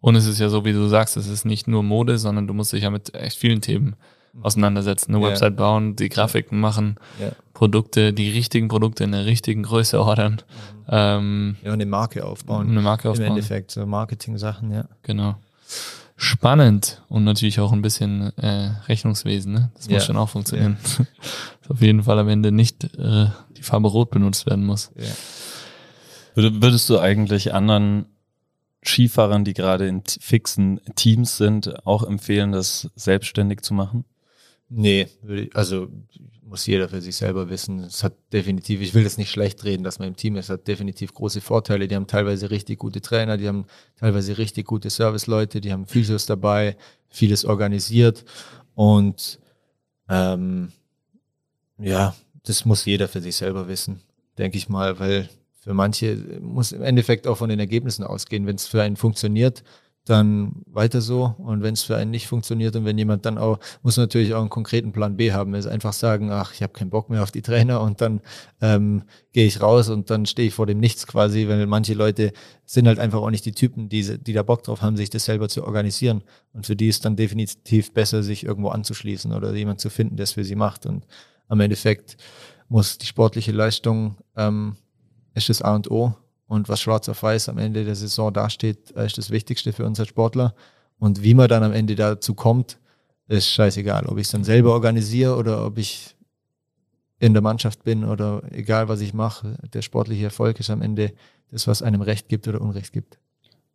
Und es ist ja so, wie du sagst, es ist nicht nur Mode, sondern du musst dich ja mit echt vielen Themen auseinandersetzen. Eine Ja. Website bauen, die Grafiken machen, Ja. Produkte, die richtigen Produkte in der richtigen Größe ordern, ähm, Ja, eine Marke aufbauen. eine Marke Im aufbauen. Endeffekt, so Marketing-Sachen, ja. Genau. Spannend und natürlich auch ein bisschen äh, Rechnungswesen, ne? Das muss Ja. schon auch funktionieren. Dass auf jeden Fall am Ende nicht äh, die Farbe Rot benutzt werden muss. ja. Würdest du eigentlich anderen Skifahrern, die gerade in fixen Teams sind, auch empfehlen, das selbstständig zu machen? Nee, also muss jeder für sich selber wissen. Es hat definitiv, ich will das nicht schlecht reden, dass man im Team ist, hat definitiv große Vorteile. Die haben teilweise richtig gute Trainer, die haben teilweise richtig gute Serviceleute, die haben Physios dabei, vieles organisiert und ähm, ja, das muss jeder für sich selber wissen, denke ich mal, weil für manche muss im Endeffekt auch von den Ergebnissen ausgehen. Wenn es für einen funktioniert, dann weiter so. Und wenn es für einen nicht funktioniert und wenn jemand dann auch, muss natürlich auch einen konkreten Plan B haben. Also einfach sagen, ach, ich habe keinen Bock mehr auf die Trainer und dann ähm, gehe ich raus und dann stehe ich vor dem Nichts quasi, weil manche Leute sind halt einfach auch nicht die Typen, die, die da Bock drauf haben, sich das selber zu organisieren. Und für die ist dann definitiv besser, sich irgendwo anzuschließen oder jemand zu finden, der es für sie macht. Und am Endeffekt muss die sportliche Leistung ähm, ist das A und O und was schwarz auf weiß am Ende der Saison dasteht, ist das Wichtigste für uns als Sportler. Und wie man dann am Ende dazu kommt, ist scheißegal. Ob ich es dann selber organisiere oder ob ich in der Mannschaft bin oder egal was ich mache, der sportliche Erfolg ist am Ende das, was einem Recht gibt oder Unrecht gibt.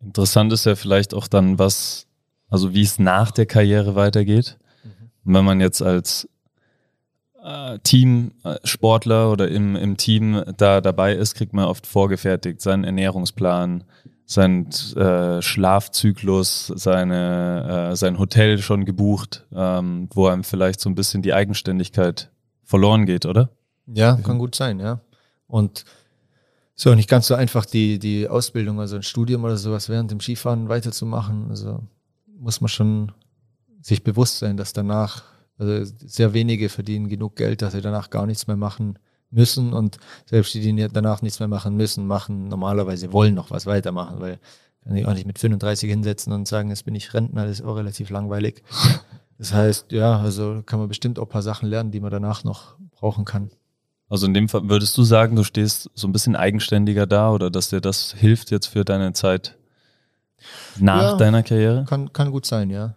Interessant ist ja vielleicht auch dann, was, also wie es nach der Karriere weitergeht. Mhm. wenn man jetzt als äh, Teamsportler äh, oder im, im Team da dabei ist, kriegt man oft vorgefertigt seinen Ernährungsplan, seinen äh, Schlafzyklus, seine, äh, sein Hotel schon gebucht, ähm, wo einem vielleicht so ein bisschen die Eigenständigkeit verloren geht, oder? Ja, kann gut sein, ja. Und so nicht ganz so einfach die, die Ausbildung, also ein Studium oder sowas während dem Skifahren weiterzumachen. Also muss man schon sich bewusst sein, dass danach also sehr wenige verdienen genug Geld, dass sie danach gar nichts mehr machen müssen und selbst die, die danach nichts mehr machen müssen, machen normalerweise wollen noch was weitermachen, weil kann ich auch nicht mit 35 hinsetzen und sagen, jetzt bin ich Rentner, das ist auch relativ langweilig. Das heißt, ja, also kann man bestimmt auch ein paar Sachen lernen, die man danach noch brauchen kann. Also in dem Fall würdest du sagen, du stehst so ein bisschen eigenständiger da oder dass dir das hilft jetzt für deine Zeit nach ja, deiner Karriere? Kann, kann gut sein, ja.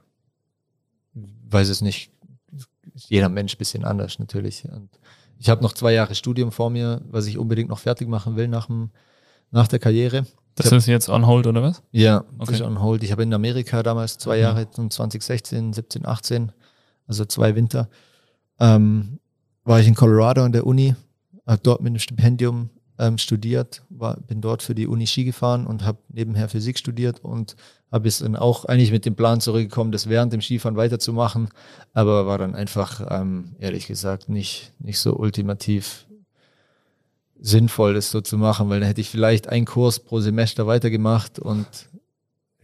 Weiß es nicht jeder Mensch bisschen anders natürlich. Und ich habe noch zwei Jahre Studium vor mir, was ich unbedingt noch fertig machen will nach, dem, nach der Karriere. Das hab, ist jetzt on hold oder was? Ja, okay. das ist on hold. Ich habe in Amerika damals zwei mhm. Jahre, 2016, 17, 18, also zwei Winter, ähm, war ich in Colorado an der Uni, habe dort mit einem Stipendium ähm, studiert, war, bin dort für die Uni Ski gefahren und habe nebenher Physik studiert und habe es dann auch eigentlich mit dem Plan zurückgekommen, das während dem Skifahren weiterzumachen, aber war dann einfach, ähm, ehrlich gesagt, nicht, nicht so ultimativ sinnvoll, das so zu machen, weil dann hätte ich vielleicht einen Kurs pro Semester weitergemacht und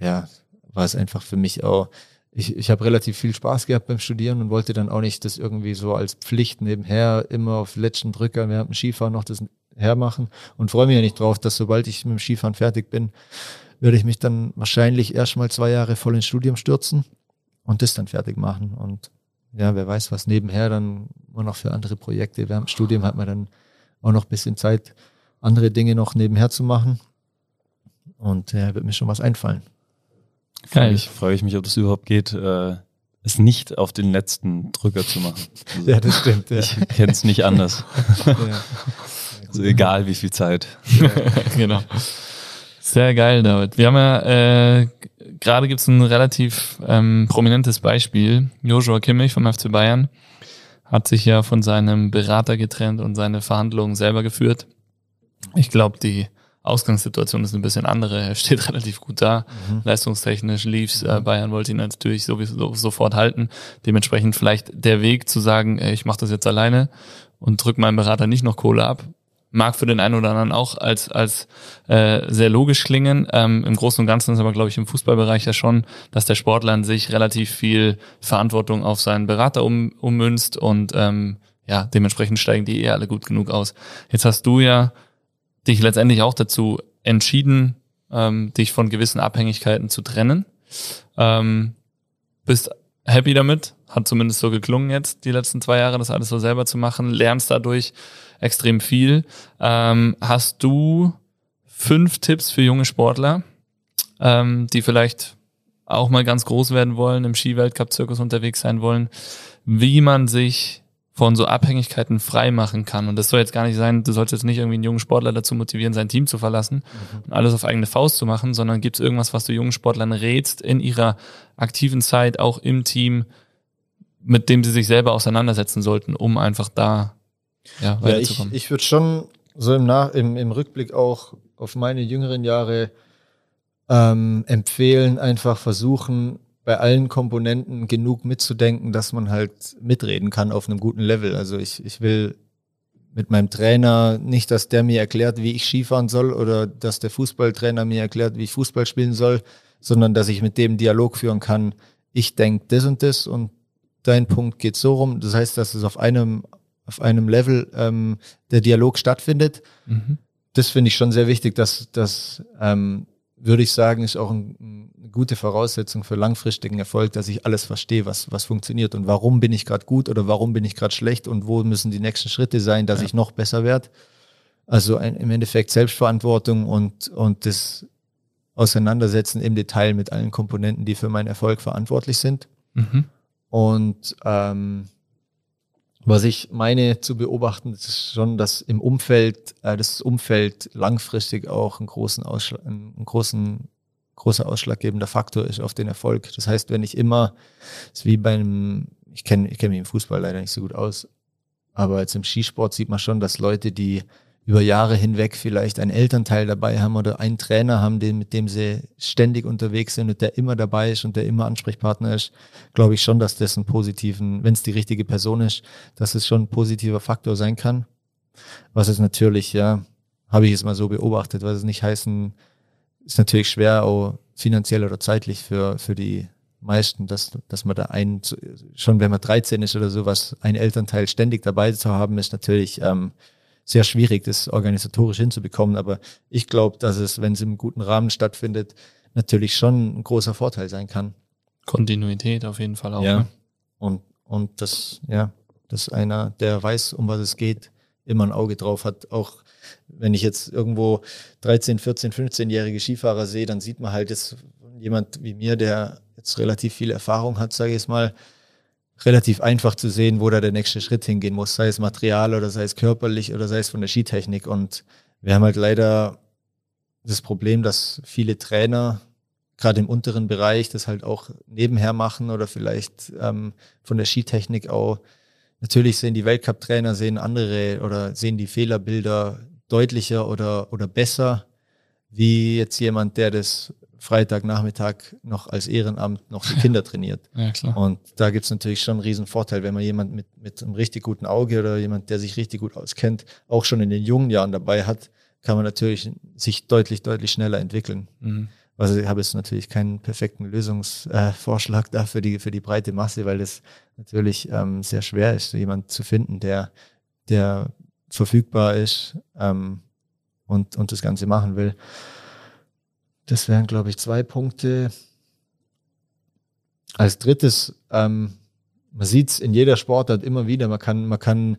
ja, war es einfach für mich auch, ich, ich habe relativ viel Spaß gehabt beim Studieren und wollte dann auch nicht das irgendwie so als Pflicht nebenher immer auf letzten Drücker während dem Skifahren noch das hermachen und freue mich ja nicht drauf, dass sobald ich mit dem Skifahren fertig bin, würde ich mich dann wahrscheinlich erstmal zwei Jahre voll ins Studium stürzen und das dann fertig machen. Und ja, wer weiß, was nebenher dann nur noch für andere Projekte. Während dem Studium hat man dann auch noch ein bisschen Zeit, andere Dinge noch nebenher zu machen. Und ja, wird mir schon was einfallen. Geil. Ich freue ich mich, ob das überhaupt geht, äh, es nicht auf den letzten Drücker zu machen. Also, ja, das stimmt. Ja. Ich kenne es nicht anders. Ja. Also egal wie viel Zeit. Ja. genau. Sehr geil, David. Wir haben ja, äh, gerade gibt es ein relativ ähm, prominentes Beispiel. Joshua Kimmich vom FC Bayern hat sich ja von seinem Berater getrennt und seine Verhandlungen selber geführt. Ich glaube, die Ausgangssituation ist ein bisschen andere. Er steht relativ gut da. Mhm. Leistungstechnisch lief's. Äh, Bayern wollte ihn natürlich sowieso sofort halten. Dementsprechend vielleicht der Weg zu sagen, ey, ich mache das jetzt alleine und drück meinem Berater nicht noch Kohle ab, mag für den einen oder anderen auch als, als äh, sehr logisch klingen. Ähm, Im Großen und Ganzen ist aber, glaube ich, im Fußballbereich ja schon, dass der Sportler an sich relativ viel Verantwortung auf seinen Berater um, ummünzt und ähm, ja, dementsprechend steigen die eh alle gut genug aus. Jetzt hast du ja dich letztendlich auch dazu entschieden, ähm, dich von gewissen Abhängigkeiten zu trennen. Ähm, bist happy damit, hat zumindest so geklungen jetzt die letzten zwei Jahre, das alles so selber zu machen, lernst dadurch extrem viel. Ähm, hast du fünf Tipps für junge Sportler, ähm, die vielleicht auch mal ganz groß werden wollen, im Skiweltcup-Zirkus unterwegs sein wollen, wie man sich von so Abhängigkeiten frei machen kann. Und das soll jetzt gar nicht sein, du sollst jetzt nicht irgendwie einen jungen Sportler dazu motivieren, sein Team zu verlassen mhm. und alles auf eigene Faust zu machen, sondern gibt es irgendwas, was du jungen Sportlern rätst in ihrer aktiven Zeit, auch im Team, mit dem sie sich selber auseinandersetzen sollten, um einfach da ja. Ja, ich ich würde schon so im, Nach im, im Rückblick auch auf meine jüngeren Jahre ähm, empfehlen, einfach versuchen, bei allen Komponenten genug mitzudenken, dass man halt mitreden kann auf einem guten Level. Also ich, ich will mit meinem Trainer nicht, dass der mir erklärt, wie ich Skifahren soll oder dass der Fußballtrainer mir erklärt, wie ich Fußball spielen soll, sondern dass ich mit dem Dialog führen kann. Ich denke das und das und dein Punkt geht so rum. Das heißt, dass es auf einem, auf einem Level ähm, der Dialog stattfindet. Mhm. Das finde ich schon sehr wichtig, dass, dass ähm, würde ich sagen, ist auch ein, eine gute Voraussetzung für langfristigen Erfolg, dass ich alles verstehe, was, was funktioniert und warum bin ich gerade gut oder warum bin ich gerade schlecht und wo müssen die nächsten Schritte sein, dass ja. ich noch besser werde. Also ein, im Endeffekt Selbstverantwortung und, und das Auseinandersetzen im Detail mit allen Komponenten, die für meinen Erfolg verantwortlich sind. Mhm. Und ähm, was ich meine zu beobachten, ist schon, dass im Umfeld, äh, das Umfeld langfristig auch einen großen Ausschlag, einen großen, großer ausschlaggebender Faktor ist auf den Erfolg. Das heißt, wenn ich immer, ist wie beim, ich kenne ich kenn mich im Fußball leider nicht so gut aus, aber jetzt im Skisport sieht man schon, dass Leute, die über Jahre hinweg vielleicht einen Elternteil dabei haben oder einen Trainer haben, den, mit dem sie ständig unterwegs sind und der immer dabei ist und der immer Ansprechpartner ist, glaube ich schon, dass das einen positiven, wenn es die richtige Person ist, dass es schon ein positiver Faktor sein kann. Was es natürlich, ja, habe ich es mal so beobachtet, was es nicht heißen, ist natürlich schwer, auch finanziell oder zeitlich für, für die meisten, dass, dass man da einen, schon wenn man 13 ist oder sowas, ein Elternteil ständig dabei zu haben, ist natürlich, ähm, sehr schwierig, das organisatorisch hinzubekommen. Aber ich glaube, dass es, wenn es im guten Rahmen stattfindet, natürlich schon ein großer Vorteil sein kann. Kontinuität auf jeden Fall auch. Ja. Ne? Und, und das, ja, dass einer, der weiß, um was es geht, immer ein Auge drauf hat. Auch wenn ich jetzt irgendwo 13, 14, 15-jährige Skifahrer sehe, dann sieht man halt jetzt jemand wie mir, der jetzt relativ viel Erfahrung hat, sage ich es mal, relativ einfach zu sehen, wo da der nächste Schritt hingehen muss, sei es Material oder sei es körperlich oder sei es von der Skitechnik. Und wir haben halt leider das Problem, dass viele Trainer gerade im unteren Bereich das halt auch nebenher machen oder vielleicht ähm, von der Skitechnik auch. Natürlich sehen die Weltcup-Trainer sehen andere oder sehen die Fehlerbilder deutlicher oder, oder besser, wie jetzt jemand, der das Freitagnachmittag noch als Ehrenamt noch die Kinder trainiert. Ja. Und da gibt's natürlich schon einen riesen Vorteil, wenn man jemand mit, mit einem richtig guten Auge oder jemand, der sich richtig gut auskennt, auch schon in den jungen Jahren dabei hat, kann man natürlich sich deutlich, deutlich schneller entwickeln. Mhm. Also ich habe jetzt natürlich keinen perfekten Lösungsvorschlag äh, da für die, für die breite Masse, weil es natürlich ähm, sehr schwer ist, jemand zu finden, der, der verfügbar ist ähm, und, und das Ganze machen will. Das wären, glaube ich, zwei Punkte. Als drittes, ähm, man sieht es in jeder Sportart immer wieder, man kann, man kann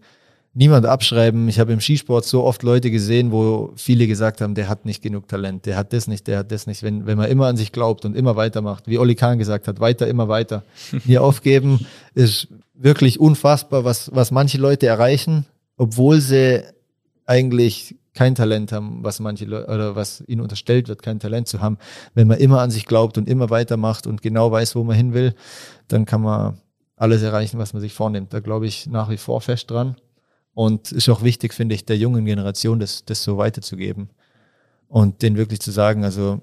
niemand abschreiben. Ich habe im Skisport so oft Leute gesehen, wo viele gesagt haben, der hat nicht genug Talent, der hat das nicht, der hat das nicht. Wenn, wenn man immer an sich glaubt und immer weitermacht, wie Olli Kahn gesagt hat, weiter, immer weiter. Nie aufgeben ist wirklich unfassbar, was, was manche Leute erreichen, obwohl sie eigentlich kein Talent haben, was manche Leute oder was ihnen unterstellt wird, kein Talent zu haben. Wenn man immer an sich glaubt und immer weitermacht und genau weiß, wo man hin will, dann kann man alles erreichen, was man sich vornimmt. Da glaube ich nach wie vor fest dran. Und ist auch wichtig, finde ich, der jungen Generation das, das so weiterzugeben. Und denen wirklich zu sagen, also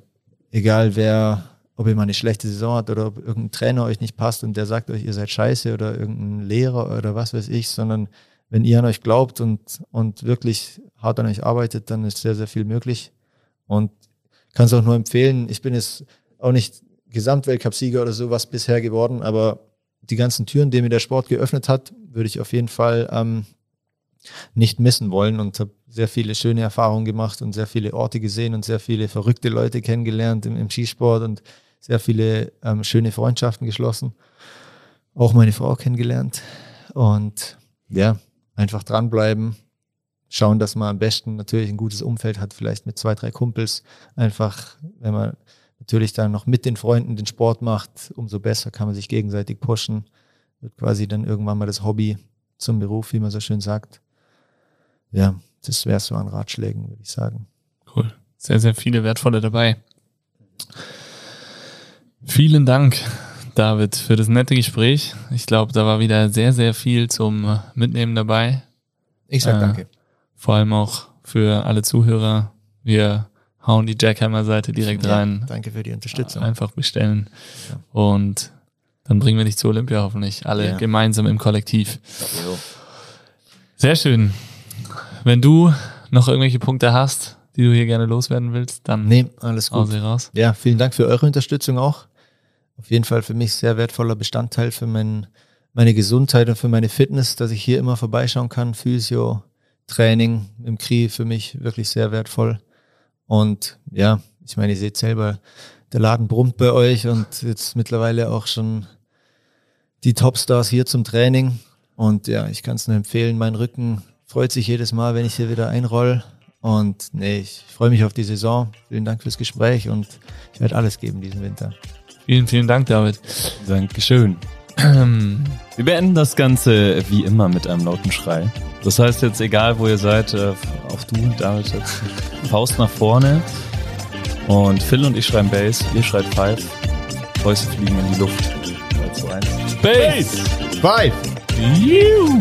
egal wer, ob ihr mal eine schlechte Saison hat oder ob irgendein Trainer euch nicht passt und der sagt euch, ihr seid scheiße oder irgendein Lehrer oder was weiß ich, sondern wenn ihr an euch glaubt und, und wirklich hart an euch arbeitet, dann ist sehr, sehr viel möglich. Und kann es auch nur empfehlen. Ich bin jetzt auch nicht Gesamtweltcup-Sieger oder sowas bisher geworden, aber die ganzen Türen, die mir der Sport geöffnet hat, würde ich auf jeden Fall ähm, nicht missen wollen und habe sehr viele schöne Erfahrungen gemacht und sehr viele Orte gesehen und sehr viele verrückte Leute kennengelernt im, im Skisport und sehr viele ähm, schöne Freundschaften geschlossen. Auch meine Frau kennengelernt. Und ja, einfach dranbleiben, schauen, dass man am besten natürlich ein gutes Umfeld hat, vielleicht mit zwei, drei Kumpels. Einfach, wenn man natürlich dann noch mit den Freunden den Sport macht, umso besser kann man sich gegenseitig pushen. Wird quasi dann irgendwann mal das Hobby. zum Beruf, wie man so schön sagt. Ja, das wäre so an Ratschlägen, würde ich sagen. Cool. Sehr, sehr viele wertvolle dabei. Vielen Dank, David, für das nette Gespräch. Ich glaube, da war wieder sehr, sehr viel zum Mitnehmen dabei. Ich sag Äh, danke. Vor allem auch für alle Zuhörer. Wir hauen die Jackhammer-Seite direkt Ja, rein. Danke für die Unterstützung. Einfach bestellen. Ja. Und dann bringen wir dich zu Olympia hoffentlich. Alle Ja. gemeinsam im Kollektiv. Sehr schön. Wenn du noch irgendwelche Punkte hast, die du hier gerne loswerden willst, dann Nee, alles gut. raus. Ja, vielen Dank für eure Unterstützung auch. Auf jeden Fall für mich sehr wertvoller Bestandteil für mein, meine Gesundheit und für meine Fitness, dass ich hier immer vorbeischauen kann. Physio, Training im Krie für mich wirklich sehr wertvoll. Und ja, ich meine, ihr seht selber, der Laden brummt bei euch und jetzt mittlerweile auch schon die Topstars hier zum Training. Und ja, ich kann es nur empfehlen. Mein Rücken freut sich jedes Mal, wenn ich hier wieder einroll. Und nee, ich freue mich auf die Saison. Vielen Dank fürs Gespräch und ich werde alles geben diesen Winter. Vielen, vielen Dank, David. Dankeschön. Wir beenden das Ganze wie immer mit einem lauten Schrei. Das heißt jetzt, egal wo ihr seid, äh, auch du, David, jetzt Faust nach vorne. Und Phil und ich schreiben Bass, ihr schreit Five. Fäuste fliegen in die Luft. 3, 2, 1. Space! Five! You!